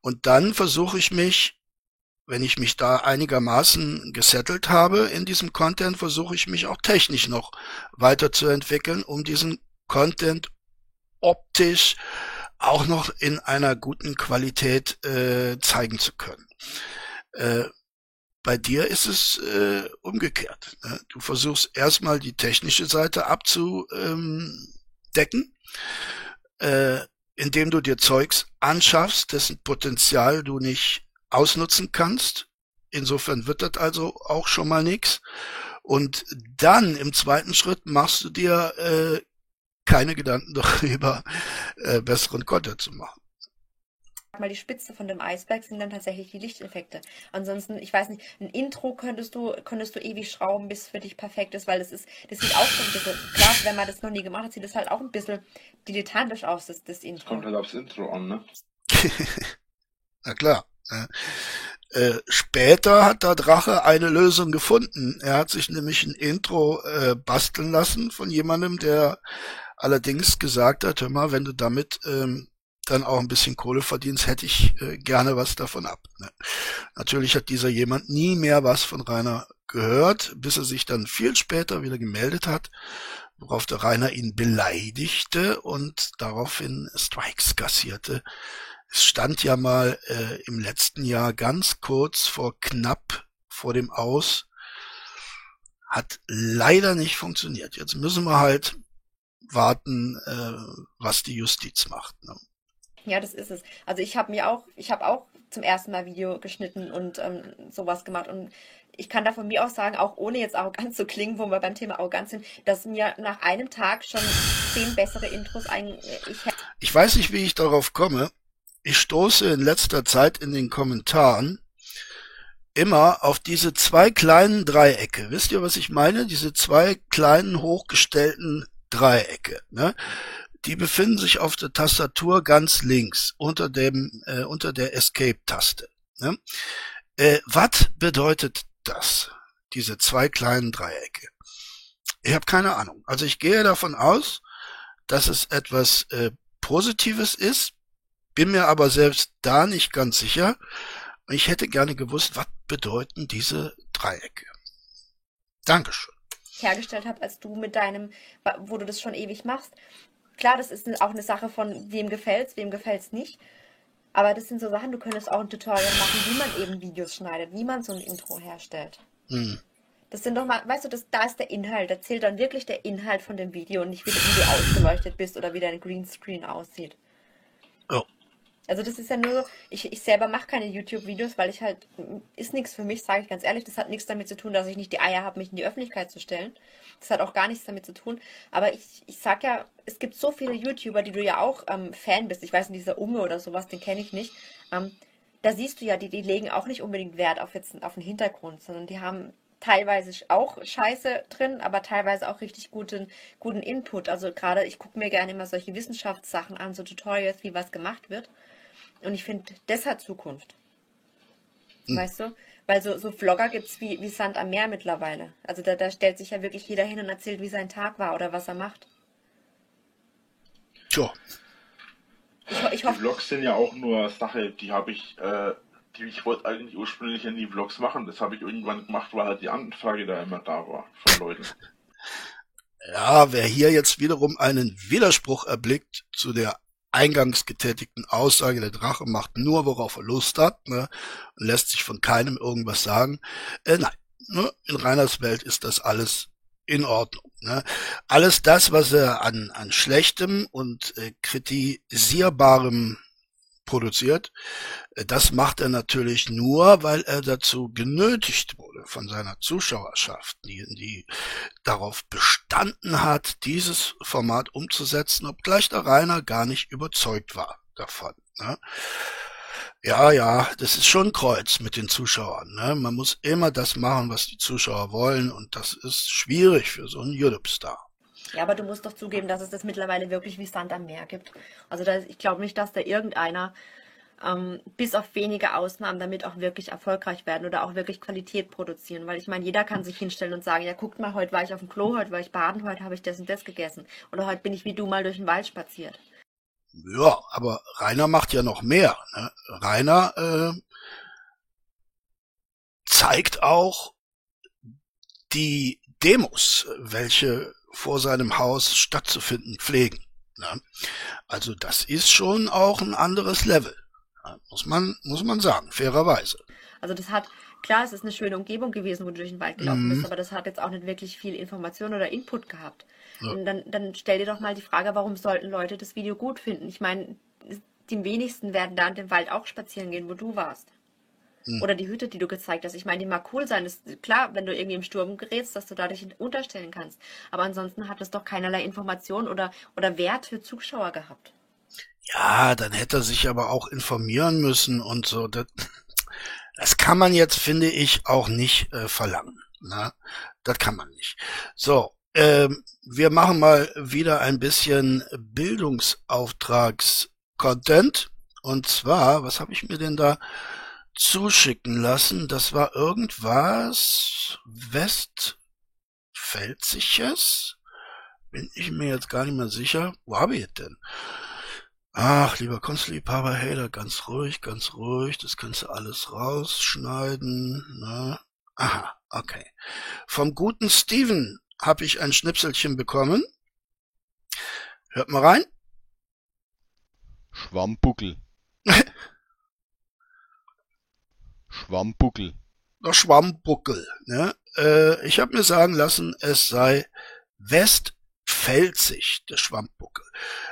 Und dann versuche ich mich, wenn ich mich da einigermaßen gesettelt habe in diesem Content, versuche ich mich auch technisch noch weiterzuentwickeln, um diesen Content optisch auch noch in einer guten Qualität äh, zeigen zu können. Äh, bei dir ist es äh, umgekehrt. Ne? Du versuchst erstmal die technische Seite abzudecken äh, indem du dir Zeugs anschaffst, dessen Potenzial du nicht ausnutzen kannst. Insofern wird das also auch schon mal nix. Und dann im zweiten Schritt machst du dir äh, keine Gedanken *laughs* darüber, äh, besseren Content zu machen. Mal die Spitze von dem Eisberg sind dann tatsächlich die Lichteffekte. Ansonsten, ich weiß nicht, ein Intro könntest du, könntest du ewig schrauben, bis es für dich perfekt ist, weil das ist, das sieht auch so ein bisschen, klar, wenn man das noch nie gemacht hat, sieht das halt auch ein bisschen dilettantisch aus, das, das Intro. Kommt halt aufs Intro an, ne? *laughs* Na klar. Äh, später hat der Drache eine Lösung gefunden. Er hat sich nämlich ein Intro äh, basteln lassen von jemandem, der allerdings gesagt hat, hör mal, wenn du damit ähm, dann auch ein bisschen Kohle verdienst, hätte ich äh, gerne was davon ab. Ne? Natürlich hat dieser jemand nie mehr was von Rainer gehört, bis er sich dann viel später wieder gemeldet hat, worauf der Rainer ihn beleidigte und daraufhin Strikes kassierte. Es stand ja mal äh, im letzten Jahr ganz kurz vor knapp vor dem Aus. Hat leider nicht funktioniert. Jetzt müssen wir halt warten, äh, was die Justiz macht. Ne? Ja, das ist es. Also ich habe mir auch, ich habe auch zum ersten Mal Video geschnitten und ähm, sowas gemacht und ich kann da von mir aus sagen, auch ohne jetzt arrogant zu klingen, wo wir beim Thema arrogant sind, dass mir nach einem Tag schon zehn bessere Intros ein. Ich, ich weiß nicht, wie ich darauf komme. Ich stoße in letzter Zeit in den Kommentaren immer auf diese zwei kleinen Dreiecke. Wisst ihr, was ich meine? Diese zwei kleinen hochgestellten Dreiecke. Ne? Die befinden sich auf der Tastatur ganz links unter dem äh, unter der Escape-Taste. Ne? Äh, was bedeutet das? Diese zwei kleinen Dreiecke. Ich habe keine Ahnung. Also ich gehe davon aus, dass es etwas äh, Positives ist, bin mir aber selbst da nicht ganz sicher. Ich hätte gerne gewusst, was bedeuten diese Dreiecke. Dankeschön. Hergestellt habe, als du mit deinem, wo du das schon ewig machst. Klar, das ist auch eine Sache von wem gefällt's, wem gefällt's nicht. Aber das sind so Sachen, du könntest auch ein Tutorial machen, wie man eben Videos schneidet, wie man so ein Intro herstellt. Hm. Das sind doch mal, weißt du, das, da ist der Inhalt, da zählt dann wirklich der Inhalt von dem Video und nicht wie, wie du ausgeleuchtet bist oder wie dein Greenscreen aussieht. Also das ist ja nur so, ich, ich selber mache keine YouTube-Videos, weil ich halt, ist nichts für mich, sage ich ganz ehrlich. Das hat nichts damit zu tun, dass ich nicht die Eier habe, mich in die Öffentlichkeit zu stellen. Das hat auch gar nichts damit zu tun. Aber ich, ich sag ja, es gibt so viele YouTuber, die du ja auch ähm, Fan bist. Ich weiß nicht, dieser Umme oder sowas, den kenne ich nicht. Ähm, da siehst du ja, die, die legen auch nicht unbedingt Wert auf jetzt auf den Hintergrund, sondern die haben teilweise auch Scheiße drin, aber teilweise auch richtig guten, guten Input. Also gerade, ich gucke mir gerne immer solche Wissenschaftssachen an, so Tutorials, wie was gemacht wird. Und ich finde, das hat Zukunft. Hm. Weißt du? Weil so, so Vlogger gibt es wie, wie Sand am Meer mittlerweile. Also da, da stellt sich ja wirklich jeder hin und erzählt, wie sein Tag war oder was er macht. Tja. Ich, ich hoffe. Die Vlogs sind ja auch nur Sache, die habe ich, äh, die ich wollte eigentlich ursprünglich ja nie Vlogs machen. Das habe ich irgendwann gemacht, weil halt die Anfrage da immer da war von Leuten. Ja, wer hier jetzt wiederum einen Widerspruch erblickt zu der eingangs getätigten Aussage, der Drache macht nur, worauf er Lust hat, ne, und lässt sich von keinem irgendwas sagen. Äh, nein, ne, in Reiners Welt ist das alles in Ordnung. Ne? Alles das, was er an, an schlechtem und äh, kritisierbarem produziert. Äh, das macht er natürlich nur, weil er dazu genötigt wurde von seiner Zuschauerschaft, die, die darauf bestanden hat, dieses Format umzusetzen, obgleich der Rainer gar nicht überzeugt war davon. Ne? Ja, ja, das ist schon Kreuz mit den Zuschauern. Ne? Man muss immer das machen, was die Zuschauer wollen und das ist schwierig für so einen YouTube-Star. Ja, aber du musst doch zugeben, dass es das mittlerweile wirklich wie Sand am Meer gibt. Also da, ich glaube nicht, dass da irgendeiner, ähm, bis auf wenige Ausnahmen, damit auch wirklich erfolgreich werden oder auch wirklich Qualität produzieren. Weil ich meine, jeder kann sich hinstellen und sagen, ja, guckt mal, heute war ich auf dem Klo, heute war ich baden, heute habe ich das und das gegessen. Oder heute bin ich wie du mal durch den Wald spaziert. Ja, aber Rainer macht ja noch mehr. Ne? Rainer äh, zeigt auch die Demos, welche vor seinem Haus stattzufinden pflegen. Ne? Also das ist schon auch ein anderes Level. Muss man, muss man sagen, fairerweise. Also das hat, klar, es ist eine schöne Umgebung gewesen, wo du durch den Wald gelaufen mhm. bist, aber das hat jetzt auch nicht wirklich viel Information oder Input gehabt. Ja. Und dann, dann stell dir doch mal die Frage, warum sollten Leute das Video gut finden? Ich meine, die wenigsten werden da in dem Wald auch spazieren gehen, wo du warst. Hm. Oder die Hütte, die du gezeigt hast. Ich meine, die mag cool sein. Das ist klar, wenn du irgendwie im Sturm gerätst, dass du dadurch unterstellen kannst. Aber ansonsten hat es doch keinerlei Information oder, oder Wert für Zuschauer gehabt. Ja, dann hätte er sich aber auch informieren müssen und so. Das, das kann man jetzt, finde ich, auch nicht äh, verlangen. Na, ne? das kann man nicht. So, ähm, wir machen mal wieder ein bisschen Bildungsauftrags-Content. Und zwar, was habe ich mir denn da zuschicken lassen? Das war irgendwas Westpfälzisches. Bin ich mir jetzt gar nicht mehr sicher. Wo habe ich denn? Ach, lieber Kunstliebhaber, hey, da ganz ruhig, ganz ruhig. Das kannst du alles rausschneiden. Ne? Aha, okay. Vom guten Steven habe ich ein Schnipselchen bekommen. Hört mal rein. Schwammbuckel. *laughs* Schwammbuckel. Der Schwammbuckel. Ne? Äh, ich habe mir sagen lassen, es sei Westpfälzig, der Schwammbuckel.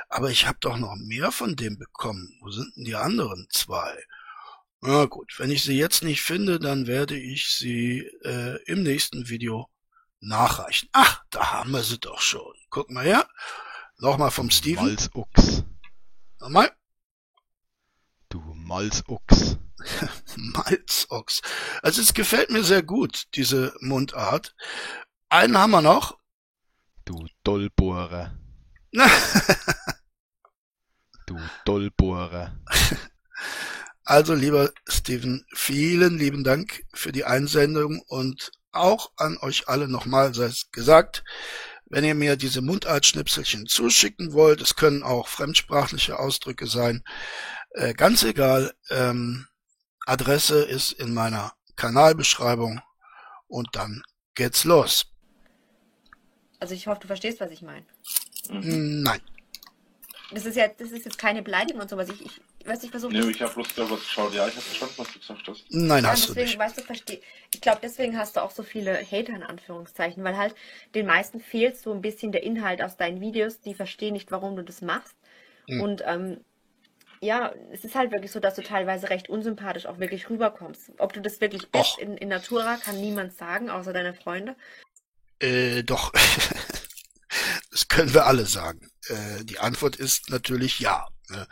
Aber ich habe doch noch mehr von dem bekommen. Wo sind denn die anderen zwei? Na gut, wenn ich sie jetzt nicht finde, dann werde ich sie äh, im nächsten Video nachreichen. Ach, da haben wir sie doch schon. Guck mal her. Nochmal vom Steven. Malzochs. Nochmal. Du Malzochs. *laughs* Malzochs. Also es gefällt mir sehr gut, diese Mundart. Einen haben wir noch. Du Dollbohrer. *laughs* du Dollbohrer. Also lieber Steven, vielen lieben Dank für die Einsendung und auch an euch alle nochmal sei es gesagt, wenn ihr mir diese Mundartschnipselchen zuschicken wollt, es können auch fremdsprachliche Ausdrücke sein, äh, ganz egal, ähm, Adresse ist in meiner Kanalbeschreibung und dann geht's los. Also ich hoffe, du verstehst, was ich meine. Mhm. Nein. Das ist ja, das ist jetzt keine Beleidigung und sowas. Ich, ich weiß, ich versuche. Nee, ich habe bloß da was geschaut. Ja, ich habe verstanden, was du gesagt hast. Nein, ja, hast deswegen, du nicht. Weißt du, versteh, ich glaube, deswegen hast du auch so viele Hater in Anführungszeichen, weil halt den meisten fehlt so ein bisschen der Inhalt aus deinen Videos. Die verstehen nicht, warum du das machst. Mhm. Und ähm, ja, es ist halt wirklich so, dass du teilweise recht unsympathisch auch wirklich rüberkommst. Ob du das wirklich bist in, in Natura, kann niemand sagen, außer deine Freunde. Äh, doch. *laughs* das können wir alle sagen. Äh, die Antwort ist natürlich ja. Ne?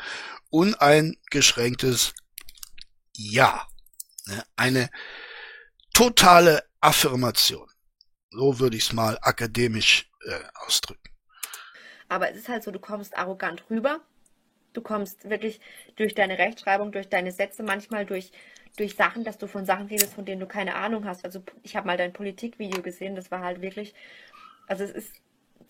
Uneingeschränktes Ja. Ne? Eine totale Affirmation. So würde ich es mal akademisch äh, ausdrücken. Aber es ist halt so, du kommst arrogant rüber. Du kommst wirklich durch deine Rechtschreibung, durch deine Sätze, manchmal durch, durch Sachen, dass du von Sachen redest, von denen du keine Ahnung hast. Also ich habe mal dein Politikvideo gesehen, das war halt wirklich, also es ist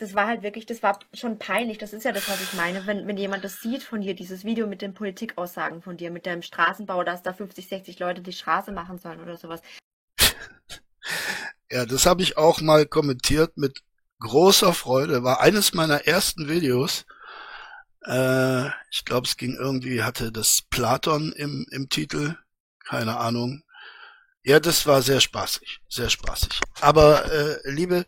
das war halt wirklich, das war schon peinlich. Das ist ja das, was ich meine. Wenn, wenn jemand das sieht von dir, dieses Video mit den Politikaussagen von dir, mit deinem Straßenbau, dass da 50, 60 Leute die Straße machen sollen oder sowas. Ja, das habe ich auch mal kommentiert mit großer Freude. War eines meiner ersten Videos. Äh, ich glaube, es ging irgendwie, hatte das Platon im, im Titel. Keine Ahnung. Ja, das war sehr spaßig, sehr spaßig. Aber äh, liebe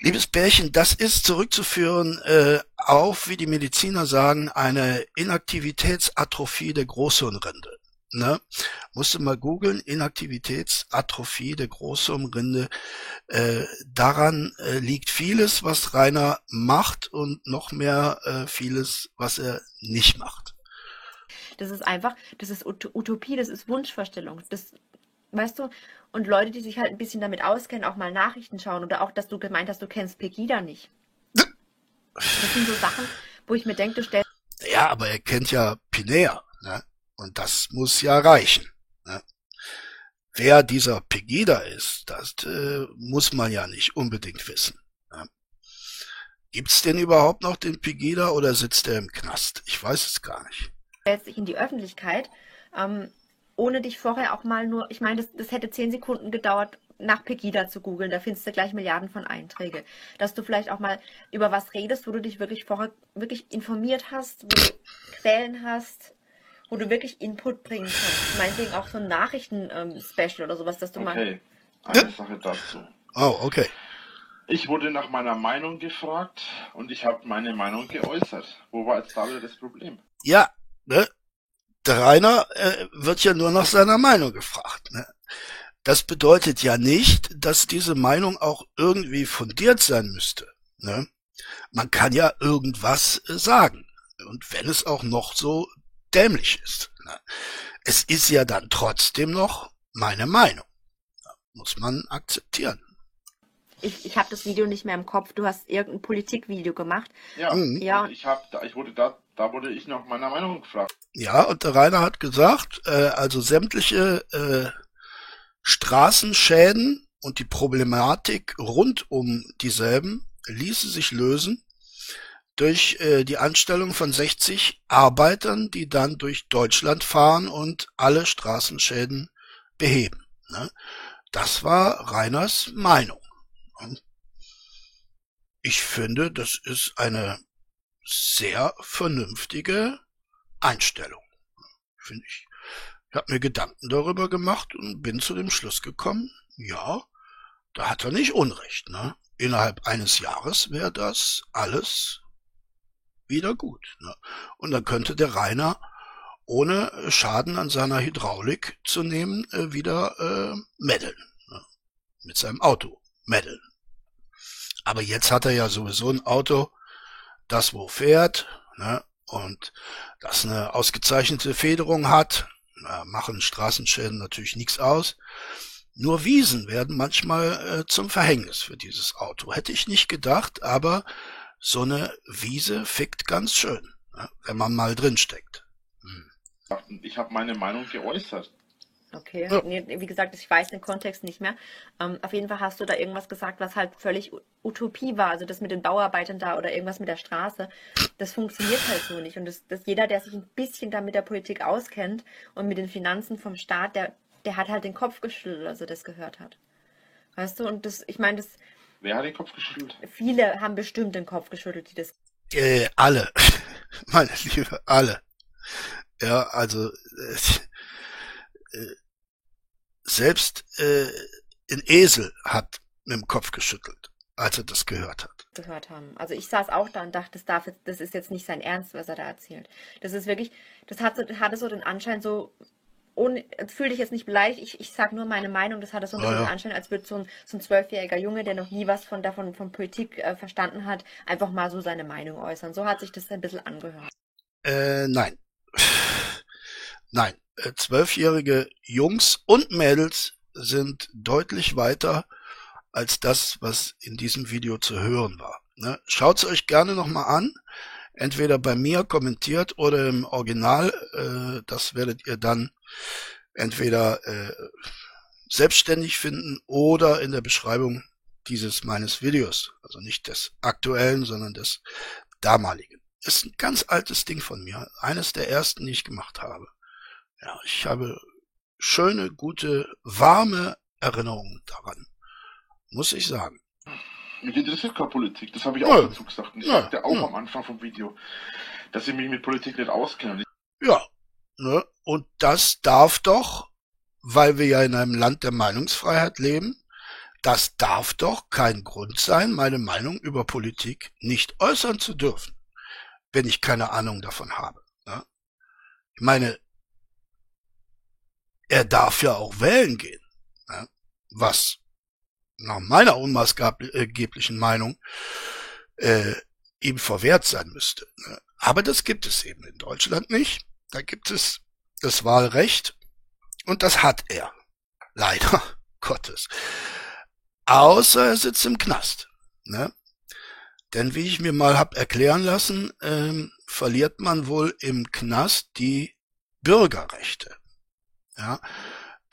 Liebes Bärchen, das ist zurückzuführen äh, auf, wie die Mediziner sagen, eine Inaktivitätsatrophie der Großhirnrinde. Ne? Musste mal googeln, Inaktivitätsatrophie der Großhirnrinde. Äh, daran äh, liegt vieles, was Rainer macht und noch mehr äh, vieles, was er nicht macht. Das ist einfach, das ist Utopie, das ist Wunschvorstellung. Das weißt du, und Leute, die sich halt ein bisschen damit auskennen, auch mal Nachrichten schauen oder auch, dass du gemeint hast, du kennst Pegida nicht. Das sind so Sachen, wo ich mir denke, du stellst. Ja, aber er kennt ja Pinea, ne? Und das muss ja reichen. Ne? Wer dieser Pegida ist, das äh, muss man ja nicht unbedingt wissen. Ne? Gibt's denn überhaupt noch den Pegida oder sitzt er im Knast? Ich weiß es gar nicht. Stellst dich in die Öffentlichkeit, ähm, ohne dich vorher auch mal nur, ich meine, das, das hätte zehn Sekunden gedauert, nach Pegida zu googeln, da findest du gleich Milliarden von Einträge. Dass du vielleicht auch mal über was redest, wo du dich wirklich vorher wirklich informiert hast, wo du Quellen hast, wo du wirklich Input bringen kannst. Meinetwegen auch so ein Nachrichten-Special ähm, oder sowas, dass du okay. mal. Okay, eine Sache dazu. Oh, okay. Ich wurde nach meiner Meinung gefragt und ich habe meine Meinung geäußert. Wo war jetzt da das Problem? Ja, ne? Der Rainer äh, wird ja nur nach seiner Meinung gefragt. Ne? Das bedeutet ja nicht, dass diese Meinung auch irgendwie fundiert sein müsste. Ne? Man kann ja irgendwas äh, sagen. Und wenn es auch noch so dämlich ist. Ne? Es ist ja dann trotzdem noch meine Meinung. Muss man akzeptieren. Ich, ich habe das Video nicht mehr im Kopf. Du hast irgendein Politikvideo gemacht. Ja, Mhm. Ja. ich habe, da, ich wurde da, da wurde ich nach meiner Meinung gefragt. Ja, und der Rainer hat gesagt, äh, also sämtliche äh, Straßenschäden und die Problematik rund um dieselben ließe sich lösen durch äh, die Anstellung von 60 Arbeitern, die dann durch Deutschland fahren und alle Straßenschäden beheben. Ne? Das war Rainers Meinung. Ich finde, das ist eine sehr vernünftige Einstellung, finde ich. Ich habe mir Gedanken darüber gemacht und bin zu dem Schluss gekommen, ja, da hat er nicht Unrecht. Ne? Innerhalb eines Jahres wäre das alles wieder gut. Ne? Und dann könnte der Rainer ohne Schaden an seiner Hydraulik zu nehmen äh, wieder äh, meddeln. Ne? Mit seinem Auto meddeln. Aber jetzt hat er ja sowieso ein Auto, das wo fährt, ne? und das eine ausgezeichnete Federung hat, na, machen Straßenschäden natürlich nichts aus. Nur Wiesen werden manchmal äh, zum Verhängnis für dieses Auto. Hätte ich nicht gedacht, aber so eine Wiese fickt ganz schön, ne? wenn man mal drin steckt. Hm. Ich habe meine Meinung geäußert. Okay. Ja. Nee, wie gesagt, ich weiß den Kontext nicht mehr. Ähm, auf jeden Fall hast du da irgendwas gesagt, was halt völlig Utopie war. Also das mit den Bauarbeitern da oder irgendwas mit der Straße. Das funktioniert halt so nicht. Und das, das jeder, der sich ein bisschen da mit der Politik auskennt und mit den Finanzen vom Staat, der, der hat halt den Kopf geschüttelt, als er das gehört hat. Weißt du? Und das, ich meine, das, Wer hat den Kopf geschüttelt? viele haben bestimmt den Kopf geschüttelt, die das Äh, alle, *laughs* meine Liebe, alle. Ja, also äh, selbst äh, ein Esel hat mit dem Kopf geschüttelt, als er das gehört hat. gehört haben. Also ich saß auch da und dachte, das, darf jetzt, das ist jetzt nicht sein Ernst, was er da erzählt. Das ist wirklich, das hat so, hatte so den Anschein so, ohne, fühl dich jetzt nicht beleidigt, ich, ich sag nur meine Meinung, das hatte so ein bisschen ja. Anschein, als würde so ein, so ein zwölfjähriger Junge, der noch nie was von davon, von Politik äh, verstanden hat, einfach mal so seine Meinung äußern. So hat sich das ein bisschen angehört. Äh, nein. *sighs* Nein. Äh, Zwölfjährige Jungs und Mädels sind deutlich weiter als das, was in diesem Video zu hören war. Ne? Schaut es euch gerne nochmal an. Entweder bei mir kommentiert oder im Original. Äh, das werdet ihr dann entweder äh, selbstständig finden oder in der Beschreibung dieses meines Videos. Also nicht des aktuellen, sondern des damaligen. Ist ein ganz altes Ding von mir. Eines der ersten, die ich gemacht habe. Ja, ich habe schöne, gute, warme Erinnerungen daran. Muss ich sagen. Mich interessiert keine Politik, das habe ich auch dazu gesagt. Und ich Ja, sagte auch am Anfang vom Video, dass ich mich mit Politik nicht auskenne. Ja, ne? Und das darf doch, weil wir ja in einem Land der Meinungsfreiheit leben, das darf doch kein Grund sein, meine Meinung über Politik nicht äußern zu dürfen, wenn ich keine Ahnung davon habe. Ne? Ich meine, er darf ja auch wählen gehen, ne? was nach meiner unmaßgeblichen Meinung äh, ihm verwehrt sein müsste. Ne? Aber das gibt es eben in Deutschland nicht. Da gibt es das Wahlrecht und das hat er. Leider *laughs* Gottes. Außer er sitzt im Knast. Ne? Denn wie ich mir mal hab erklären lassen, ähm, verliert man wohl im Knast die Bürgerrechte. Ja,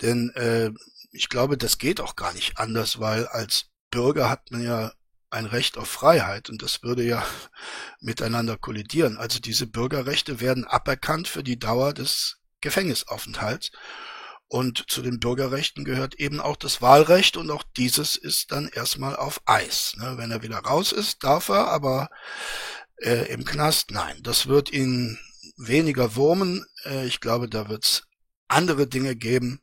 denn äh, ich glaube, das geht auch gar nicht anders, weil als Bürger hat man ja ein Recht auf Freiheit und das würde ja *laughs* miteinander kollidieren. Also diese Bürgerrechte werden aberkannt für die Dauer des Gefängnisaufenthalts. Und zu den Bürgerrechten gehört eben auch das Wahlrecht und auch dieses ist dann erstmal auf Eis. Ne? Wenn er wieder raus ist, darf er, aber äh, im Knast nein. Das wird ihn weniger wurmen. Äh, ich glaube, da wird es andere Dinge geben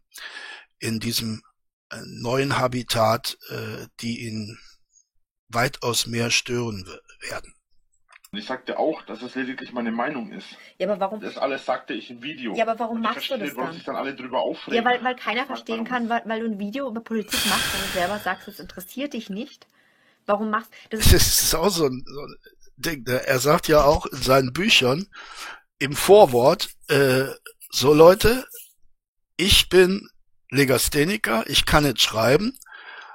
in diesem äh, neuen Habitat, äh, die ihn weitaus mehr stören werden. Ich sagte auch, dass es lediglich meine Meinung ist. Ja, aber warum, Das alles sagte ich im Video. ja, aber warum machst du das dann? sich dann alle drüber aufregen. Ja, weil, weil keiner verstehen kann, weil, weil du ein Video über Politik machst und du selber sagst, es interessiert dich nicht. Warum machst das? *laughs* Das ist auch so ein, so ein Ding. Ne? Er sagt ja auch in seinen Büchern im Vorwort, äh, so Leute, ich bin Legastheniker, ich kann nicht schreiben,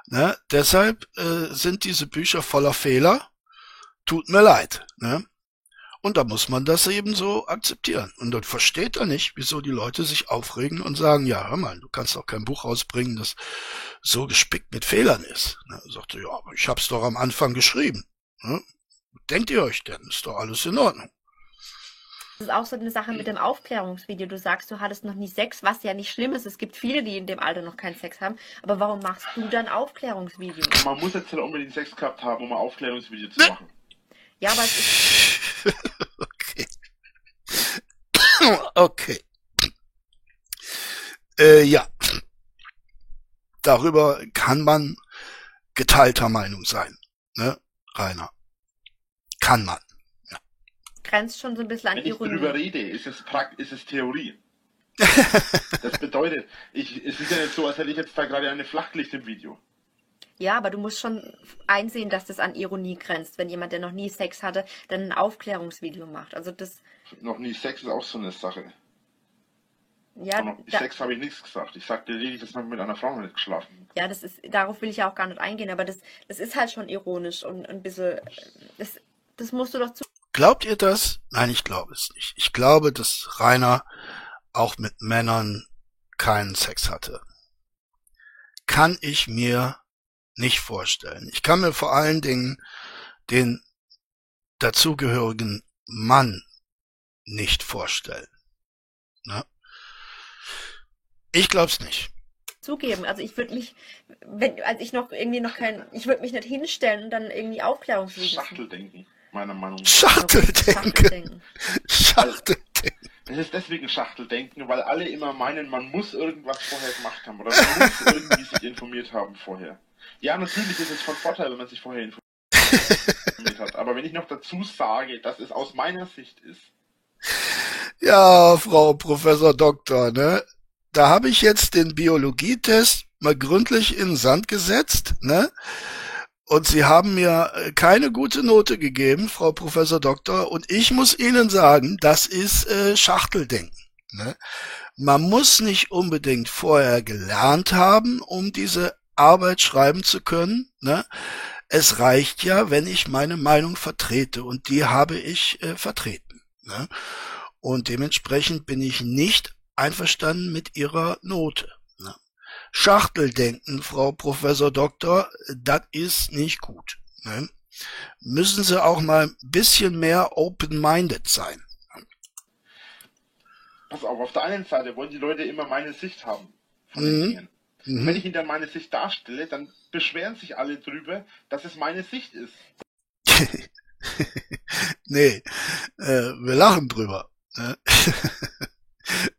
ne? deshalb äh, sind diese Bücher voller Fehler. Tut mir leid. Ne? Und da muss man das eben so akzeptieren. Und dann versteht er nicht, wieso die Leute sich aufregen und sagen, ja, hör mal, du kannst doch kein Buch rausbringen, das so gespickt mit Fehlern ist. Ne? Er sagte, ja, aber ich hab's doch am Anfang geschrieben. Ne? Denkt ihr euch denn? Ist doch alles in Ordnung. Das ist auch so eine Sache mit dem Aufklärungsvideo. Du sagst, du hattest noch nie Sex, was ja nicht schlimm ist. Es gibt viele, die in dem Alter noch keinen Sex haben. Aber warum machst du dann Aufklärungsvideo? Man muss jetzt nicht unbedingt Sex gehabt haben, um ein Aufklärungsvideo zu machen. Ja, aber es ist. *laughs* okay. *coughs* okay. Äh, ja. Darüber kann man geteilter Meinung sein. Ne, Rainer? Kann man. Grenzt schon so ein bisschen an Wenn ich Ironie. drüber rede, ist es, Prakt ist es Theorie. *laughs* das bedeutet, ich, es ist ja nicht so, als hätte ich jetzt da gerade eine Flachlicht im Video. Ja, aber du musst schon einsehen, dass das an Ironie grenzt, wenn jemand, der noch nie Sex hatte, dann ein Aufklärungsvideo macht. Also das, Noch nie Sex ist auch so eine Sache. ja, noch da, Sex habe ich nichts gesagt. Ich sagte lediglich, dass man mit einer Frau noch nicht geschlafen ja, das ist, darauf will ich ja auch gar nicht eingehen, aber das, das ist halt schon ironisch und ein bisschen, das, das musst du doch zu. Glaubt ihr das? Nein, ich glaube es nicht. Ich glaube, dass Rainer auch mit Männern keinen Sex hatte. Kann ich mir nicht vorstellen. Ich kann mir vor allen Dingen den dazugehörigen Mann nicht vorstellen. Ne? Ich glaub's nicht. zugeben. Also ich würde mich, wenn, als ich noch irgendwie noch kein, ich würde mich nicht hinstellen und dann irgendwie Aufklärungsvideos machen. Schachteldenken, meiner Meinung nach. Schachteldenken. Schachteldenken. Schachteldenken. Es ist deswegen Schachteldenken, weil alle immer meinen, man muss irgendwas vorher gemacht haben oder man muss *laughs* irgendwie sich informiert haben vorher. Ja, natürlich ist es von Vorteil, wenn man sich vorher informiert *laughs* hat. Aber wenn ich noch dazu sage, dass es aus meiner Sicht ist, Ja, Frau Professor Doktor, ne? Da habe ich jetzt den Biologietest mal gründlich in den Sand gesetzt, ne? Und Sie haben mir äh, keine gute Note gegeben, Frau Professor Doktor. Und ich muss Ihnen sagen, das ist äh, Schachteldenken. Ne? Man muss nicht unbedingt vorher gelernt haben, um diese Arbeit schreiben zu können. Ne? Es reicht ja, wenn ich meine Meinung vertrete und die habe ich äh, vertreten. Ne? Und dementsprechend bin ich nicht einverstanden mit Ihrer Note. Schachteldenken, Frau Professor Doktor, das ist nicht gut. Ne? Müssen Sie auch mal ein bisschen mehr open-minded sein. pass auf, auf der einen Seite wollen die Leute immer meine Sicht haben von Mhm. Dingen. Mhm. Wenn ich ihnen dann meine Sicht darstelle, dann beschweren sich alle drüber, dass es meine Sicht ist. *laughs* nee, äh, wir lachen drüber. Ne? *laughs*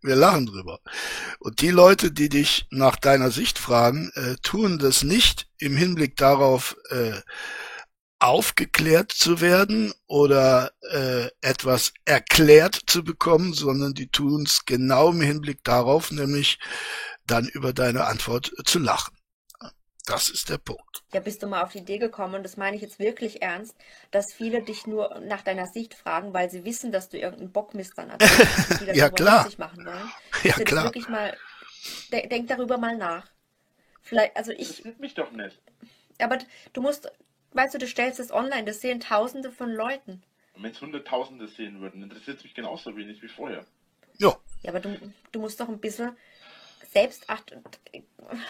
wir lachen drüber. Und die Leute, die dich nach deiner Sicht fragen, äh, tun das nicht im Hinblick darauf, äh, aufgeklärt zu werden oder äh, etwas erklärt zu bekommen, sondern die tun es genau im Hinblick darauf, nämlich dann über deine Antwort zu lachen. Das ist der Punkt. Ja, bist du mal auf die Idee gekommen, und das meine ich jetzt wirklich ernst, dass viele dich nur nach deiner Sicht fragen, weil sie wissen, dass du irgendeinen Bockmist dann erzählst, die *laughs* Ja, darüber klar. machen wollen. *laughs* Ja, Dass du das klar. wirklich mal, de denk darüber mal nach. Vielleicht, also Das ich, interessiert mich doch nicht. aber du musst, weißt du, du stellst es online, das sehen tausende von Leuten. Und wenn es Hunderttausende sehen würden, interessiert es mich genauso wenig wie vorher. Ja, Ja, aber du, du musst doch ein bisschen Selbstachtung,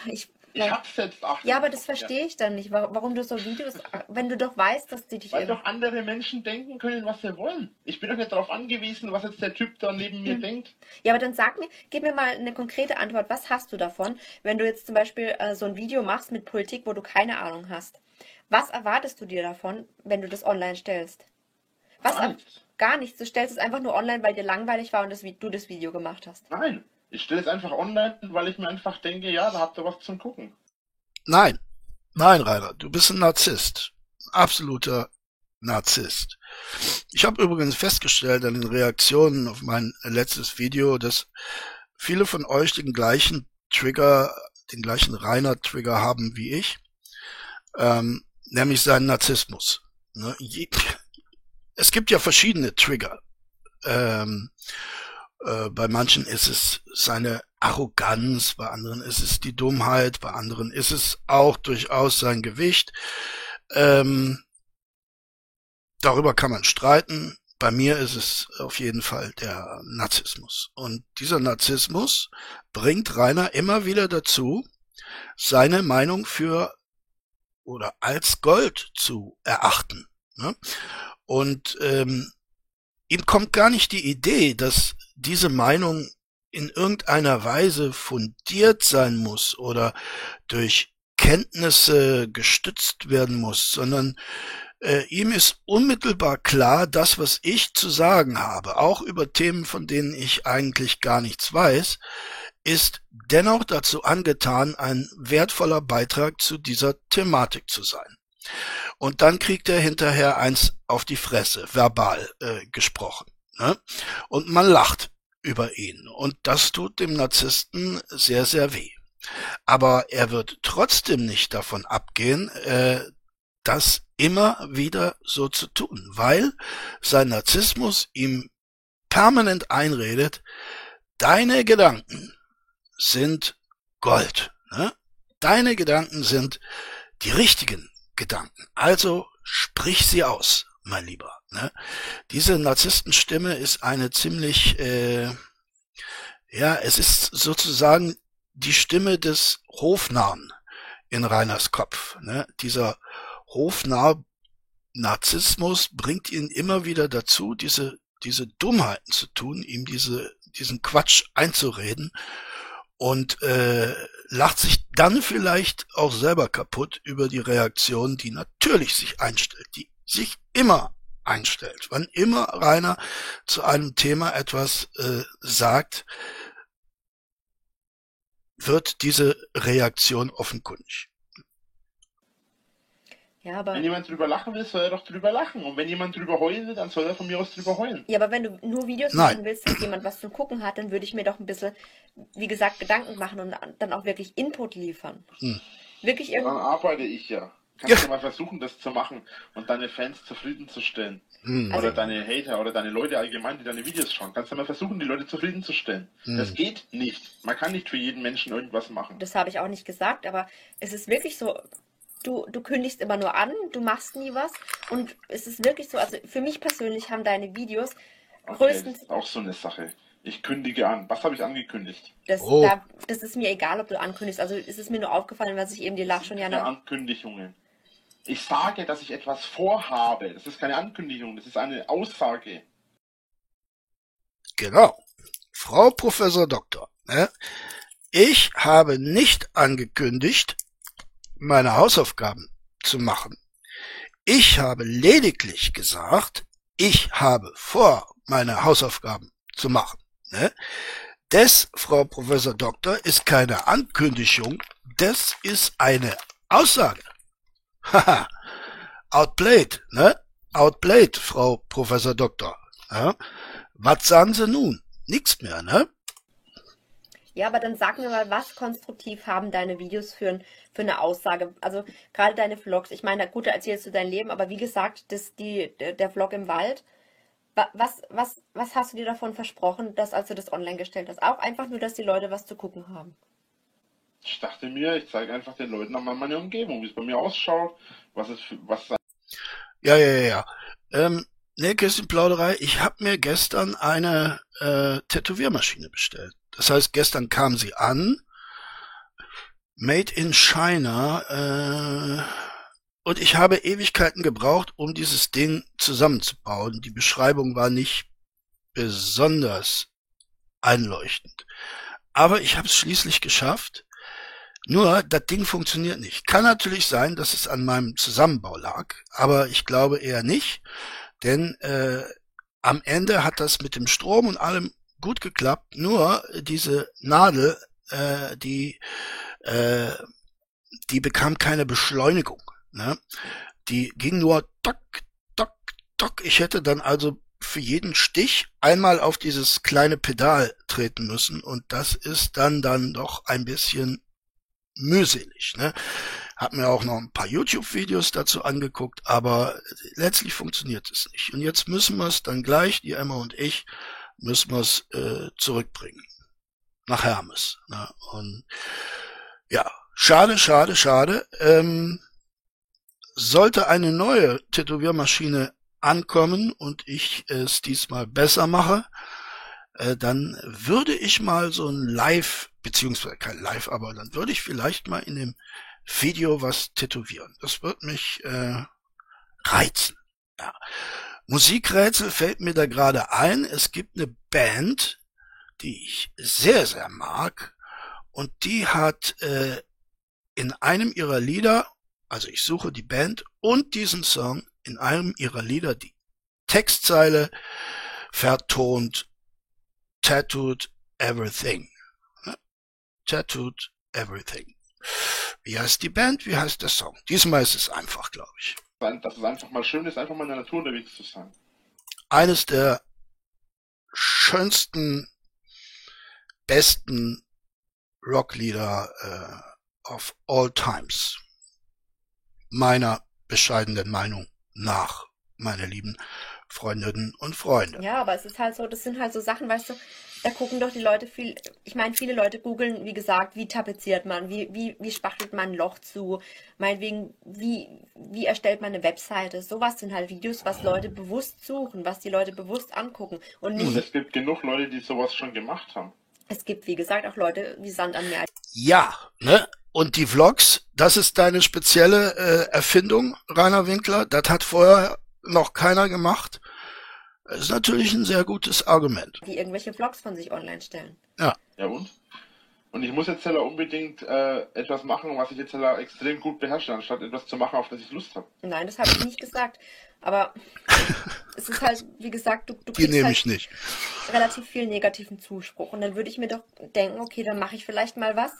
ich, Ich hab's selbst Achtung. ja, aber das verstehe ich dann nicht, wa- warum du so Videos, wenn du doch weißt, dass die dich Weil doch andere Menschen denken können, was sie wollen. Ich bin doch nicht darauf angewiesen, was jetzt der Typ da neben mir Hm. denkt. Ja, aber dann sag mir, gib mir mal eine konkrete Antwort. Was hast du davon, wenn du jetzt zum Beispiel äh, so ein Video machst mit Politik, wo du keine Ahnung hast? Was erwartest du dir davon, wenn du das online stellst? Was Gar nichts. Gar nichts. Du stellst es einfach nur online, weil dir langweilig war und das, du das Video gemacht hast. Nein. Ich stelle es einfach online, weil ich mir einfach denke, ja, da habt ihr was zum Gucken. Nein, nein, Rainer, du bist ein Narzisst. Absoluter Narzisst. Ich habe übrigens festgestellt an den Reaktionen auf mein letztes Video, dass viele von euch den gleichen Trigger, den gleichen Rainer-Trigger haben wie ich, ähm, nämlich seinen Narzissmus. Ne? *laughs* Es gibt ja verschiedene Trigger. Ähm, äh, bei manchen ist es seine Arroganz, bei anderen ist es die Dummheit, bei anderen ist es auch durchaus sein Gewicht. Ähm, darüber kann man streiten. Bei mir ist es auf jeden Fall der Narzissmus. Und dieser Narzissmus bringt Rainer immer wieder dazu, seine Meinung für oder als Gold zu erachten. Ne? Und ähm, ihm kommt gar nicht die Idee, dass diese Meinung in irgendeiner Weise fundiert sein muss oder durch Kenntnisse gestützt werden muss, sondern äh, ihm ist unmittelbar klar, das, was ich zu sagen habe, auch über Themen, von denen ich eigentlich gar nichts weiß, ist dennoch dazu angetan, ein wertvoller Beitrag zu dieser Thematik zu sein. Und dann kriegt er hinterher eins auf die Fresse, verbal äh, gesprochen. Ne? Und man lacht über ihn. Und das tut dem Narzissten sehr, sehr weh. Aber er wird trotzdem nicht davon abgehen, äh, das immer wieder so zu tun, weil sein Narzissmus ihm permanent einredet, deine Gedanken sind Gold. Ne? Deine Gedanken sind die richtigen Gedanken. Also sprich sie aus, mein Lieber. Ne? Diese Narzisstenstimme ist eine ziemlich, äh, ja, es ist sozusagen die Stimme des Hofnarren in Reiners Kopf. Ne? Dieser Hofnarr Narzissmus bringt ihn immer wieder dazu, diese, diese Dummheiten zu tun, ihm diese, diesen Quatsch einzureden und äh, lacht sich dann vielleicht auch selber kaputt über die Reaktion, die natürlich sich einstellt, die sich immer einstellt. Wann immer Rainer zu einem Thema etwas äh, sagt, wird diese Reaktion offenkundig. Ja, aber wenn jemand drüber lachen will, soll er doch drüber lachen. Und wenn jemand drüber heulen will, dann soll er von mir aus drüber heulen. Ja, aber wenn du nur Videos Nein. machen willst, dass jemand was zu gucken hat, dann würde ich mir doch ein bisschen, wie gesagt, Gedanken machen und dann auch wirklich Input liefern. Hm. Wirklich irgendwie. Dann arbeite ich ja. Kannst ja. du mal versuchen, das zu machen und deine Fans zufriedenzustellen. Hm. Oder also, deine Hater oder deine Leute allgemein, die deine Videos schauen. Kannst du mal versuchen, die Leute zufriedenzustellen. Hm. Das geht nicht. Man kann nicht für jeden Menschen irgendwas machen. Das habe ich auch nicht gesagt, aber es ist wirklich so, du, du kündigst immer nur an, du machst nie was. Und es ist wirklich so, also für mich persönlich haben deine Videos okay, größtens. Auch so eine Sache. Ich kündige an. Was habe ich angekündigt? Das, oh. da, das ist mir egal, ob du ankündigst. Also ist es mir nur aufgefallen, was ich eben die Lach schon ja noch. Ankündigungen. Ich sage, dass ich etwas vorhabe. Das ist keine Ankündigung, das ist eine Aussage. Genau. Frau Professor Doktor, ne? ich habe nicht angekündigt, meine Hausaufgaben zu machen. Ich habe lediglich gesagt, ich habe vor, meine Hausaufgaben zu machen. Ne? Das, Frau Professor Doktor, ist keine Ankündigung, das ist eine Aussage. Haha, outplayed, ne? Outplayed, Frau Professor Doktor. Ja? Was sagen Sie nun? Nichts mehr, ne? Ja, aber dann sag mir mal, was konstruktiv haben deine Videos für, für eine Aussage? Also gerade deine Vlogs. Ich meine, gut, da erzählst du dein Leben, aber wie gesagt, das, die, der Vlog im Wald. Was, was, was hast du dir davon versprochen, dass als du das online gestellt hast? Auch einfach nur, dass die Leute was zu gucken haben. Ich dachte mir, ich zeige einfach den Leuten nochmal meine Umgebung, wie es bei mir ausschaut, was es für, was Ja, ja, ja, ja. Ähm, Nähkästchenplauderei, ich habe mir gestern eine äh, Tätowiermaschine bestellt. Das heißt, gestern kam sie an, made in China, äh, und ich habe Ewigkeiten gebraucht, um dieses Ding zusammenzubauen. Die Beschreibung war nicht besonders einleuchtend. Aber ich habe es schließlich geschafft. Nur, das Ding funktioniert nicht. Kann natürlich sein, dass es an meinem Zusammenbau lag, aber ich glaube eher nicht, denn äh, am Ende hat das mit dem Strom und allem gut geklappt, nur diese Nadel, äh, die, äh, die bekam keine Beschleunigung. Ne? Die ging nur tock, tock, tock. Ich hätte dann also für jeden Stich einmal auf dieses kleine Pedal treten müssen und das ist dann dann doch ein bisschen mühselig. Ne? Hab mir auch noch ein paar YouTube-Videos dazu angeguckt, aber letztlich funktioniert es nicht. Und jetzt müssen wir es dann gleich, die Emma und ich, müssen wir es äh, zurückbringen. Nach Hermes. Ne? Und ja, schade, schade, schade. Ähm, sollte eine neue Tätowiermaschine ankommen und ich es diesmal besser mache, äh, dann würde ich mal so ein Live, beziehungsweise kein Live, aber dann würde ich vielleicht mal in dem Video was tätowieren. Das wird mich äh, reizen. Ja. Musikrätsel fällt mir da gerade ein. Es gibt eine Band, die ich sehr, sehr mag. Und die hat äh, in einem ihrer Lieder, also ich suche die Band und diesen Song, in einem ihrer Lieder die Textzeile vertont Tattooed Everything. Tattooed Everything. Wie heißt die Band? Wie heißt der Song? Diesmal ist es einfach, glaube ich. Dass es einfach mal schön ist, einfach mal in der Natur unterwegs zu sein. Eines der schönsten, besten Rocklieder äh, of all times. Meiner bescheidenen Meinung nach, meine lieben Freundinnen und Freunde. Ja, aber es ist halt so, das sind halt so Sachen, weißt du, da gucken doch die Leute viel, ich meine, viele Leute googeln, wie gesagt, wie tapeziert man, wie, wie, wie spachtelt man ein Loch zu, meinetwegen, wie, wie erstellt man eine Webseite. Sowas sind halt Videos, was Leute bewusst suchen, was die Leute bewusst angucken. Und, nicht, und es gibt genug Leute, die sowas schon gemacht haben. Es gibt, wie gesagt, auch Leute wie Sand an Meer. Ja, ne? Und die Vlogs, das ist deine spezielle äh, Erfindung, Rainer Winkler. Das hat vorher noch keiner gemacht. Das ist natürlich ein sehr gutes Argument. Die irgendwelche Vlogs von sich online stellen. Ja. Ja und? Und ich muss jetzt Heller unbedingt äh, etwas machen, was ich jetzt Heller extrem gut beherrsche, anstatt etwas zu machen, auf das ich Lust habe. Nein, das habe ich nicht gesagt. Aber *laughs* es ist halt, wie gesagt, du, du nehme halt relativ viel negativen Zuspruch. Und dann würde ich mir doch denken, okay, dann mache ich vielleicht mal was,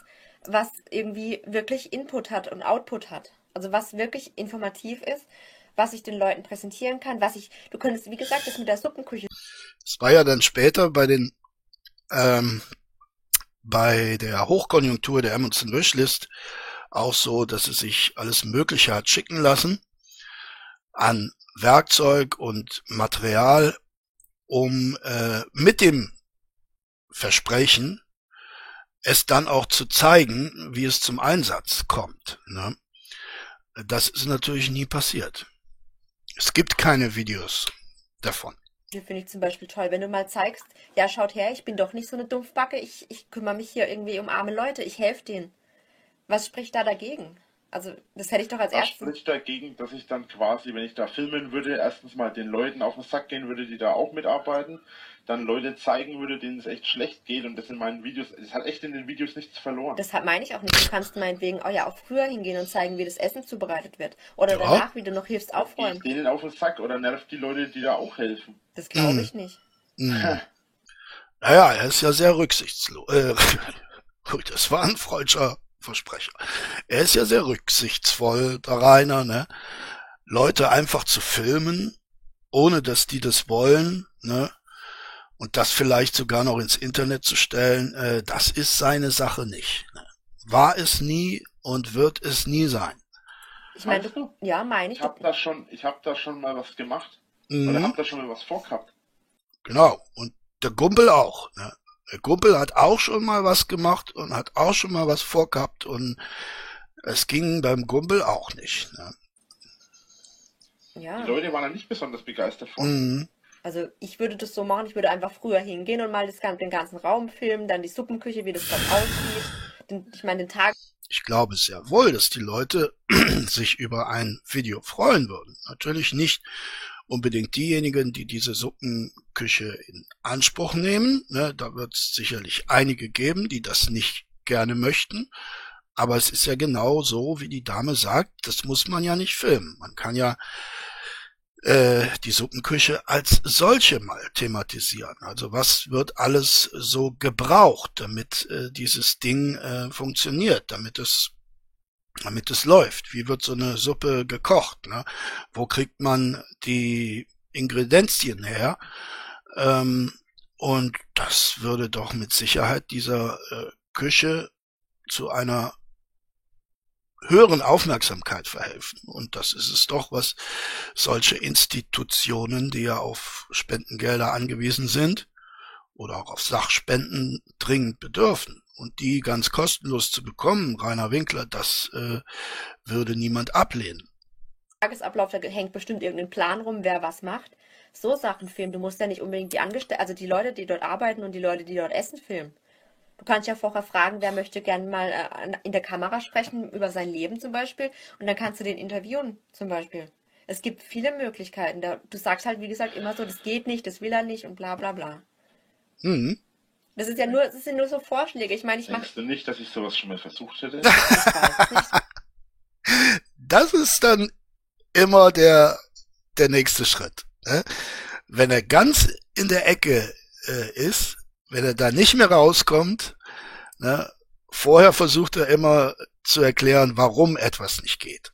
was irgendwie wirklich Input hat und Output hat. Also was wirklich informativ ist, was ich den Leuten präsentieren kann, was ich, du könntest, wie gesagt, das mit der Suppenküche. Es war ja dann später bei den ähm, bei der Hochkonjunktur der Amazon Wishlist auch so, dass es sich alles Mögliche hat schicken lassen an Werkzeug und Material, um äh, mit dem Versprechen es dann auch zu zeigen, wie es zum Einsatz kommt. Ne? Das ist natürlich nie passiert. Es gibt keine Videos davon. Die finde ich zum Beispiel toll, wenn du mal zeigst, ja, schaut her, ich bin doch nicht so eine Dumpfbacke, ich, ich kümmere mich hier irgendwie um arme Leute, ich helfe denen. Was spricht da dagegen? Also, das hätte ich doch als Was erstes. spricht dagegen, dass ich dann quasi, wenn ich da filmen würde, erstens mal den Leuten auf den Sack gehen würde, die da auch mitarbeiten, dann Leute zeigen würde, denen es echt schlecht geht und das in meinen Videos, es hat echt in den Videos nichts verloren. Deshalb meine ich auch nicht, du kannst meinetwegen oh ja, auch früher hingehen und zeigen, wie das Essen zubereitet wird. Oder Ja. danach, wie du noch hilfst Geht aufräumen. denen auf den Sack oder nervt die Leute, die da auch helfen. Das glaube Hm. ich nicht. *laughs* Hm. Naja, er ist ja sehr rücksichtslos. Äh, *laughs* gut, das war ein freudscher Versprecher. Er ist ja sehr rücksichtsvoll, der Rainer, ne? Leute einfach zu filmen, ohne dass die das wollen, ne? Und das vielleicht sogar noch ins Internet zu stellen, äh, das ist seine Sache nicht. Ne? War es nie und wird es nie sein. Ich meine, Meinst du, ja, meine ich. Ich habe da schon, ich habe da schon mal was gemacht. Oder Mhm. hab da schon mal was vorgehabt. Genau. Und der Gumpel auch. Ne? Der Gumpel hat auch schon mal was gemacht und hat auch schon mal was vorgehabt und es ging beim Gumpel auch nicht. Ne? Ja. Die Leute waren da nicht besonders begeistert von. Mhm. Also ich würde das so machen, ich würde einfach früher hingehen und mal das, den ganzen Raum filmen, dann die Suppenküche, wie das dort aussieht. Den, ich meine, den Tag Ich glaube sehr wohl, dass die Leute *clears throat* sich über ein Video freuen würden. Natürlich nicht unbedingt diejenigen, die diese Suppenküche in Anspruch nehmen. Ne? Da wird es sicherlich einige geben, die das nicht gerne möchten. Aber es ist ja genau so, wie die Dame sagt, das muss man ja nicht filmen. Man kann ja äh, die Suppenküche als solche mal thematisieren. Also was wird alles so gebraucht, damit äh, dieses Ding äh, funktioniert, damit es damit es läuft. Wie wird so eine Suppe gekocht? Ne? Wo kriegt man die Ingredienzien her? Ähm, und das würde doch mit Sicherheit dieser äh, Küche zu einer höheren Aufmerksamkeit verhelfen. Und das ist es doch, was solche Institutionen, die ja auf Spendengelder angewiesen sind oder auch auf Sachspenden dringend bedürfen. Und die ganz kostenlos zu bekommen, Rainer Winkler, das äh, würde niemand ablehnen. Tagesablauf, da hängt bestimmt irgendein Plan rum, wer was macht. So Sachen filmen. Du musst ja nicht unbedingt die Angestellten, also die Leute, die dort arbeiten und die Leute, die dort essen, filmen. Du kannst ja vorher fragen, wer möchte gerne mal äh, in der Kamera sprechen über sein Leben zum Beispiel und dann kannst du den interviewen zum Beispiel. Es gibt viele Möglichkeiten. Du sagst halt, wie gesagt, immer so, das geht nicht, das will er nicht und bla bla bla. Mhm. Das ist ja nur, das sind nur so Vorschläge. Ich meine, ich mache. Du nicht, dass ich sowas schon mal versucht hätte? *laughs* das ist dann immer der, der nächste Schritt. Ne? Wenn er ganz in der Ecke äh, ist, wenn er da nicht mehr rauskommt, ne, vorher versucht er immer zu erklären, warum etwas nicht geht.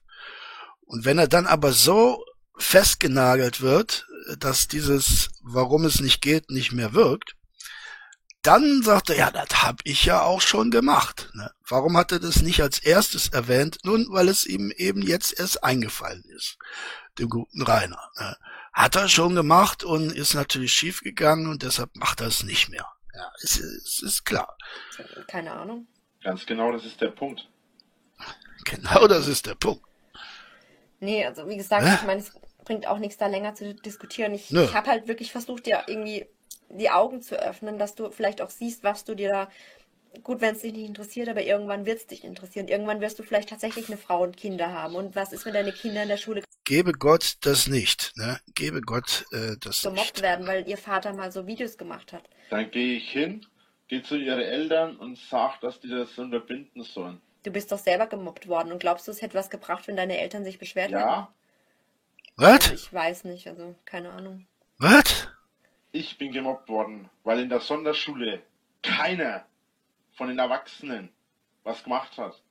Und wenn er dann aber so festgenagelt wird, dass dieses, warum es nicht geht, nicht mehr wirkt, dann sagt er, ja, das habe ich ja auch schon gemacht. Ne? Warum hat er das nicht als erstes erwähnt? Nun, weil es ihm eben jetzt erst eingefallen ist, dem guten Rainer. Ne? Hat er schon gemacht und ist natürlich schiefgegangen und deshalb macht er es nicht mehr. Ja, es, es ist klar. Keine Ahnung. Ganz genau, das ist der Punkt. Genau, das ist der Punkt. Nee, also wie gesagt, Hä? ich meine, es bringt auch nichts da länger zu diskutieren. Ich, ich habe halt wirklich versucht, dir irgendwie die Augen zu öffnen, dass du vielleicht auch siehst, was du dir da gut, wenn es dich nicht interessiert, aber irgendwann wird es dich interessieren. Irgendwann wirst du vielleicht tatsächlich eine Frau und Kinder haben. Und was ist, wenn deine Kinder in der Schule Gebe Gott das nicht, ne? Gebe Gott äh, das gemobbt nicht. werden, weil ihr Vater mal so Videos gemacht hat. Dann gehe ich hin, gehe zu ihren Eltern und sag, dass die das unterbinden sollen. Du bist doch selber gemobbt worden und glaubst du, es hätte was gebracht, wenn deine Eltern sich beschwert ja. hätten? Was? Also ich weiß nicht, also keine Ahnung. Was? Ich bin gemobbt worden, weil in der Sonderschule keiner von den Erwachsenen was gemacht hat.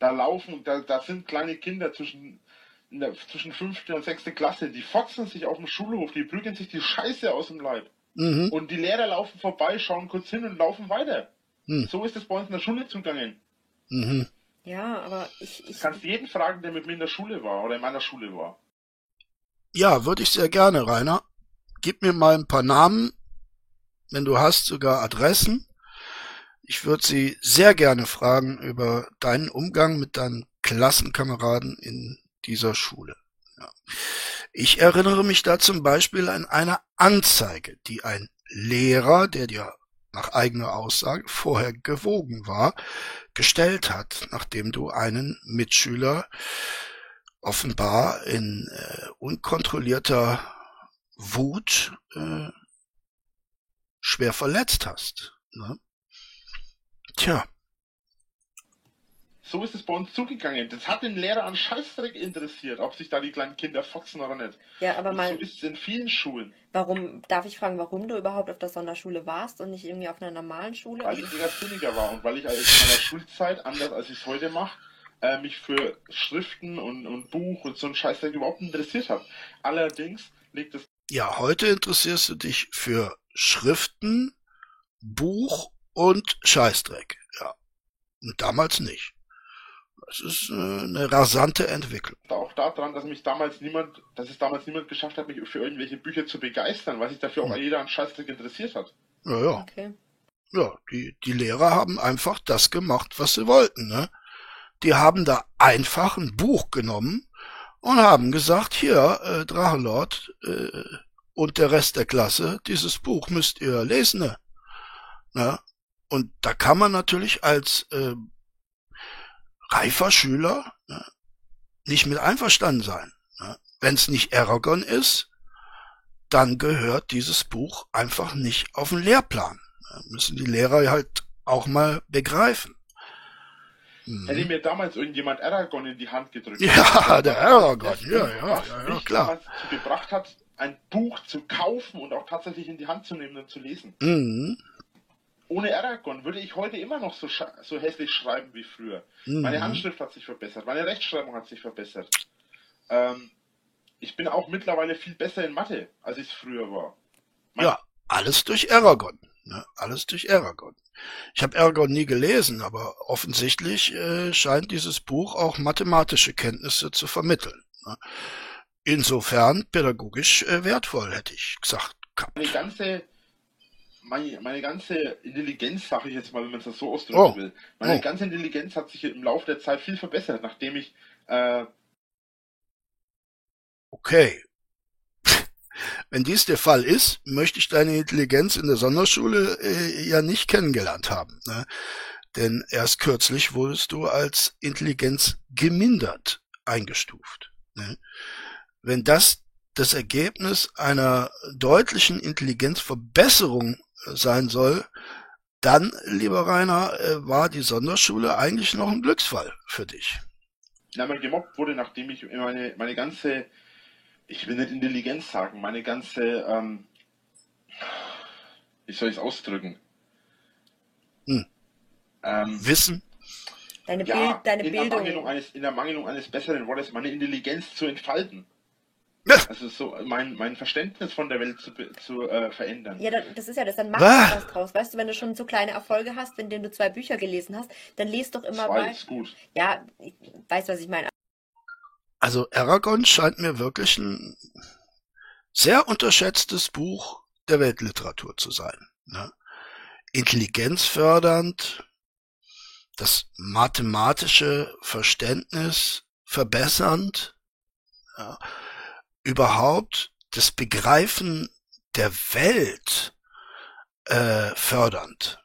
Da laufen, da, da sind kleine Kinder zwischen, der, zwischen fünfte und sechste Klasse, die fotzen sich auf dem Schulhof, die prügeln sich die Scheiße aus dem Leib. Mhm. Und die Lehrer laufen vorbei, schauen kurz hin und laufen weiter. Mhm. So ist es bei uns in der Schule zugegangen. Mhm. Ja, aber ich, ich. Du kannst jeden fragen, der mit mir in der Schule war oder in meiner Schule war. Ja, würde ich sehr gerne, Rainer. Gib mir mal ein paar Namen, wenn du hast, sogar Adressen. Ich würde Sie sehr gerne fragen über deinen Umgang mit deinen Klassenkameraden in dieser Schule. Ja. Ich erinnere mich da zum Beispiel an eine Anzeige, die ein Lehrer, der dir nach eigener Aussage vorher gewogen war, gestellt hat, nachdem du einen Mitschüler offenbar in äh, unkontrollierter Wut äh, schwer verletzt hast. Ne? Tja. So ist es bei uns zugegangen. Das hat den Lehrer an Scheißdreck interessiert, ob sich da die kleinen Kinder fotzen oder nicht. Ja, aber mal. So ist es in vielen Schulen. Warum, darf ich fragen, warum du überhaupt auf der Sonderschule warst und nicht irgendwie auf einer normalen Schule? Weil ich eher sinniger war und weil ich in meiner Schulzeit, anders als ich es heute mache, äh, mich für Schriften und, und Buch und so ein Scheißdreck überhaupt interessiert habe. Allerdings liegt es. Ja, heute interessierst du dich für Schriften, Buch und Scheißdreck. Ja. Und damals nicht. Das ist äh, eine rasante Entwicklung. Auch daran, dass mich damals niemand, dass es damals niemand geschafft hat, mich für irgendwelche Bücher zu begeistern, weil sich dafür auch hm. jeder an Scheißdreck interessiert hat. Ja, ja. Okay. Ja, die, die Lehrer haben einfach das gemacht, was sie wollten, ne? Die haben da einfach ein Buch genommen und haben gesagt, hier, äh, Drachenlord äh, und der Rest der Klasse, dieses Buch müsst ihr lesen, ne? Na? Und da kann man natürlich als äh, reifer Schüler ne, nicht mit einverstanden sein. Ne? Wenn es nicht Aragon ist, dann gehört dieses Buch einfach nicht auf den Lehrplan. Ne? Müssen die Lehrer halt auch mal begreifen. Mhm. Hätte mir damals irgendjemand Aragon in die Hand gedrückt. Ja, *laughs* der Aragon, ja, ja, ja, ja, klar. dazu gebracht hat, ein Buch zu kaufen und auch tatsächlich in die Hand zu nehmen und zu lesen. Mhm ohne Aragon würde ich heute immer noch so, so hässlich schreiben wie früher. Mhm. Meine Handschrift hat sich verbessert, meine Rechtschreibung hat sich verbessert. Ähm, ich bin auch mittlerweile viel besser in Mathe, als ich es früher war. Mein ja, alles durch Aragon. Ne? Alles durch Aragon. Ich habe Ergon nie gelesen, aber offensichtlich äh, scheint dieses Buch auch mathematische Kenntnisse zu vermitteln. Ne? Insofern pädagogisch äh, wertvoll, hätte ich gesagt. Meine ganze, meine, meine ganze Intelligenz, sage ich jetzt mal, wenn man es so ausdrücken oh. will, meine oh. ganze Intelligenz hat sich im Laufe der Zeit viel verbessert, nachdem ich äh, Okay, wenn dies der Fall ist, möchte ich deine Intelligenz in der Sonderschule äh, ja nicht kennengelernt haben. Ne? Denn erst kürzlich wurdest du als Intelligenz gemindert eingestuft. Ne? Wenn das das Ergebnis einer deutlichen Intelligenzverbesserung äh, sein soll, dann, lieber Rainer, äh, war die Sonderschule eigentlich noch ein Glücksfall für dich. Na, man gemobbt wurde, nachdem ich meine, meine ganze ich will nicht Intelligenz sagen, meine ganze, ähm, wie soll ich es ausdrücken? Hm. Ähm, Wissen? Deine, ja, Bild, deine in Bildung. Der eines, in der Mangelung eines besseren Wortes, meine Intelligenz zu entfalten. Ja. Also so mein, mein Verständnis von der Welt zu, zu äh, verändern. Ja, das ist ja das, dann mach ah. was draus. Weißt du, wenn du schon so kleine Erfolge hast, in denen du zwei Bücher gelesen hast, dann liest doch immer Zwei ist gut. Ja, ich weiß, was ich meine. Also Aragon scheint mir wirklich ein sehr unterschätztes Buch der Weltliteratur zu sein. Ne? Intelligenzfördernd, das mathematische Verständnis verbessernd, ja, überhaupt das Begreifen der Welt äh, fördernd.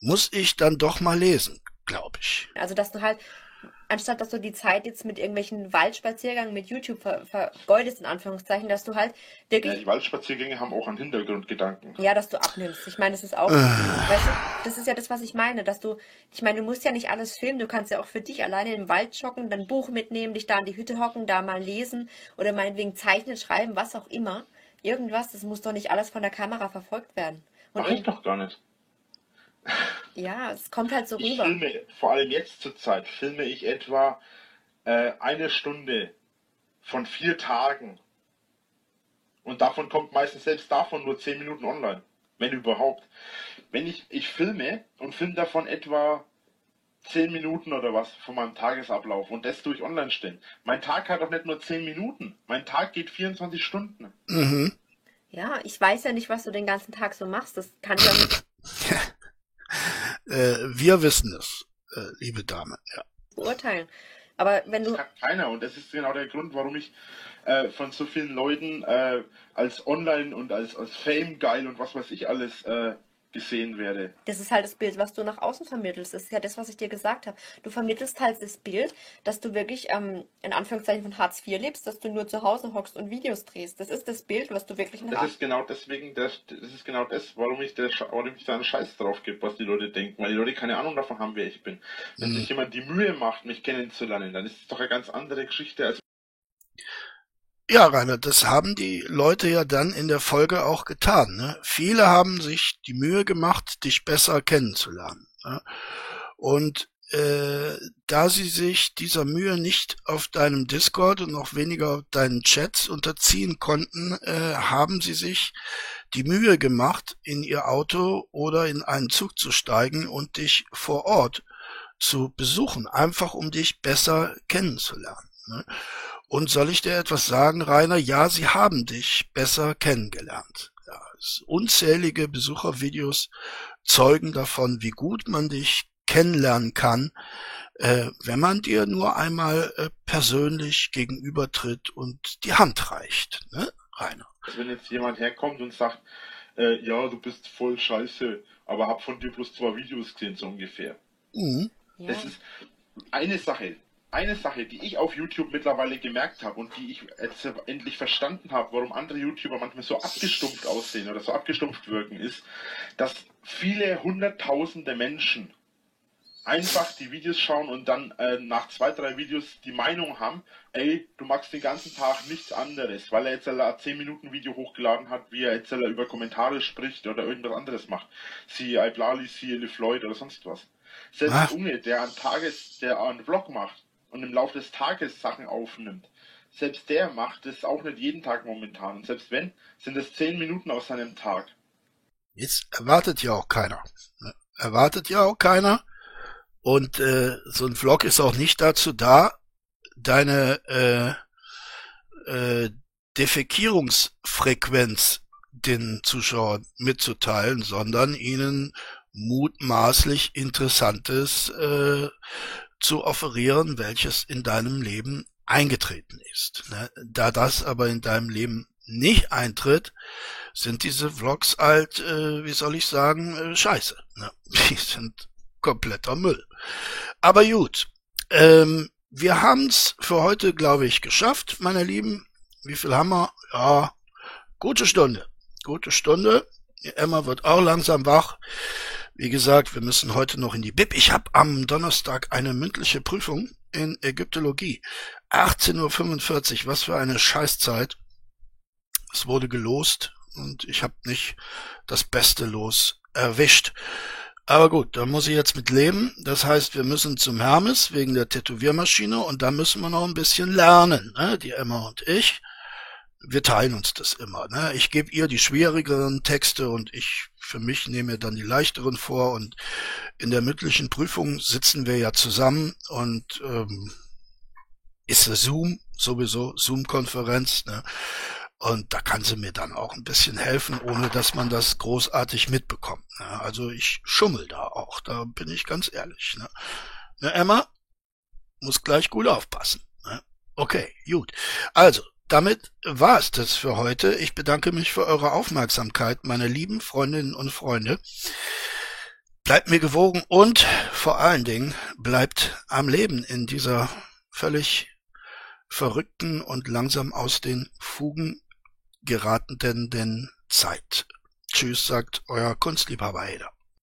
Muss ich dann doch mal lesen, glaube ich. Also dass du halt anstatt dass du die Zeit jetzt mit irgendwelchen Waldspaziergängen mit YouTube ver vergeudest, in Anführungszeichen, dass du halt wirklich. Ja, die Waldspaziergänge haben auch einen Hintergrundgedanken. Ja, dass du abnimmst. Ich meine, das ist auch, weißt du, das ist ja das, was ich meine, dass du, ich meine, du musst ja nicht alles filmen, du kannst ja auch für dich alleine im Wald joggen, dein Buch mitnehmen, dich da an die Hütte hocken, da mal lesen oder meinetwegen zeichnen, schreiben, was auch immer. Irgendwas, das muss doch nicht alles von der Kamera verfolgt werden. Und Mach ich doch gar nicht. Ja, es kommt halt so ich rüber. Filme, vor allem jetzt zur Zeit, filme ich etwa äh, eine Stunde von vier Tagen. Und davon kommt meistens selbst davon nur zehn Minuten online. Wenn überhaupt. Wenn ich, ich filme und filme davon etwa zehn Minuten oder was von meinem Tagesablauf und das durch online stellen. Mein Tag hat doch nicht nur zehn Minuten. Mein Tag geht 24 Stunden. Mhm. Ja, ich weiß ja nicht, was du den ganzen Tag so machst. Das kann ja *laughs* nicht. Äh, wir wissen es, äh, liebe Dame. Ja. Beurteilen. Aber wenn du. Das hat keiner und das ist genau der Grund, warum ich äh, von so vielen Leuten äh, als Online und als, als Fame geil und was weiß ich alles äh, gesehen werde. Das ist halt das Bild, was du nach außen vermittelst. Das ist ja das, was ich dir gesagt habe. Du vermittelst halt das Bild, dass du wirklich ähm, in Anführungszeichen von Hartz IV lebst, dass du nur zu Hause hockst und Videos drehst. Das ist das Bild, was du wirklich nach Das ist genau deswegen, das, das ist genau das, warum ich, der, warum ich da einen Scheiß drauf gebe, was die Leute denken. Weil die Leute keine Ahnung davon haben, wer ich bin. Wenn mhm. sich jemand die Mühe macht, mich kennenzulernen, dann ist es doch eine ganz andere Geschichte, als ja, Rainer, das haben die Leute ja dann in der Folge auch getan. Ne? Viele haben sich die Mühe gemacht, dich besser kennenzulernen. Ne? Und äh, da sie sich dieser Mühe nicht auf deinem Discord und noch weniger auf deinen Chats unterziehen konnten, äh, haben sie sich die Mühe gemacht, in ihr Auto oder in einen Zug zu steigen und dich vor Ort zu besuchen, einfach um dich besser kennenzulernen. Ne? Und soll ich dir etwas sagen, Rainer? Ja, sie haben dich besser kennengelernt. Ja, unzählige Besuchervideos zeugen davon, wie gut man dich kennenlernen kann, äh, wenn man dir nur einmal äh, persönlich gegenübertritt und die Hand reicht, ne, Rainer? Also wenn jetzt jemand herkommt und sagt, äh, ja, du bist voll scheiße, aber hab von dir bloß zwei Videos gesehen, so ungefähr. Mhm. Ja. Das ist eine Sache, eine Sache, die ich auf YouTube mittlerweile gemerkt habe und die ich jetzt endlich verstanden habe, warum andere YouTuber manchmal so abgestumpft aussehen oder so abgestumpft wirken, ist, dass viele hunderttausende Menschen einfach die Videos schauen und dann äh, nach zwei, drei Videos die Meinung haben, ey, du magst den ganzen Tag nichts anderes, weil er jetzt ein 10 Minuten Video hochgeladen hat, wie er jetzt über Kommentare spricht oder irgendwas anderes macht. Siehe Iblali, siehe LeFloid oder sonst was. Selbst ah. Unge, der an Tages, der einen Vlog macht, und im Laufe des Tages Sachen aufnimmt. Selbst der macht es auch nicht jeden Tag momentan. Und selbst wenn, sind es zehn Minuten aus seinem Tag. Jetzt erwartet ja auch keiner. Ne? Erwartet ja auch keiner. Und äh, so ein Vlog ist auch nicht dazu da, deine äh, äh, Defekierungsfrequenz den Zuschauern mitzuteilen, sondern ihnen mutmaßlich Interessantes äh, zu offerieren, welches in deinem Leben eingetreten ist. Ne? Da das aber in deinem Leben nicht eintritt, sind diese Vlogs halt, äh, wie soll ich sagen, äh, scheiße. Ne? *laughs* Die sind kompletter Müll. Aber gut, ähm, wir haben's für heute, glaube ich, geschafft, meine Lieben. Wie viel haben wir? Ja, gute Stunde. Gute Stunde. Emma wird auch langsam wach. Wie gesagt, wir müssen heute noch in die Bib. Ich habe am Donnerstag eine mündliche Prüfung in Ägyptologie. 18.45 Uhr, was für eine Scheißzeit. Es wurde gelost und ich habe nicht das beste Los erwischt. Aber gut, da muss ich jetzt mit leben. Das heißt, wir müssen zum Hermes wegen der Tätowiermaschine und da müssen wir noch ein bisschen lernen, ne? die Emma und ich wir teilen uns das immer. Ne? Ich gebe ihr die schwierigeren Texte und ich für mich nehme dann die leichteren vor und in der mündlichen Prüfung sitzen wir ja zusammen und ähm, ist es Zoom sowieso Zoom-Konferenz ne? und da kann sie mir dann auch ein bisschen helfen, ohne dass man das großartig mitbekommt. Ne? Also ich schummel da auch, da bin ich ganz ehrlich. Ne? Ne, Emma muss gleich gut aufpassen. Ne? Okay, gut. Also damit war es das für heute. Ich bedanke mich für eure Aufmerksamkeit, meine lieben Freundinnen und Freunde. Bleibt mir gewogen und vor allen Dingen bleibt am Leben in dieser völlig verrückten und langsam aus den Fugen geratenden Zeit. Tschüss, sagt euer Kunstliebhaber Heder.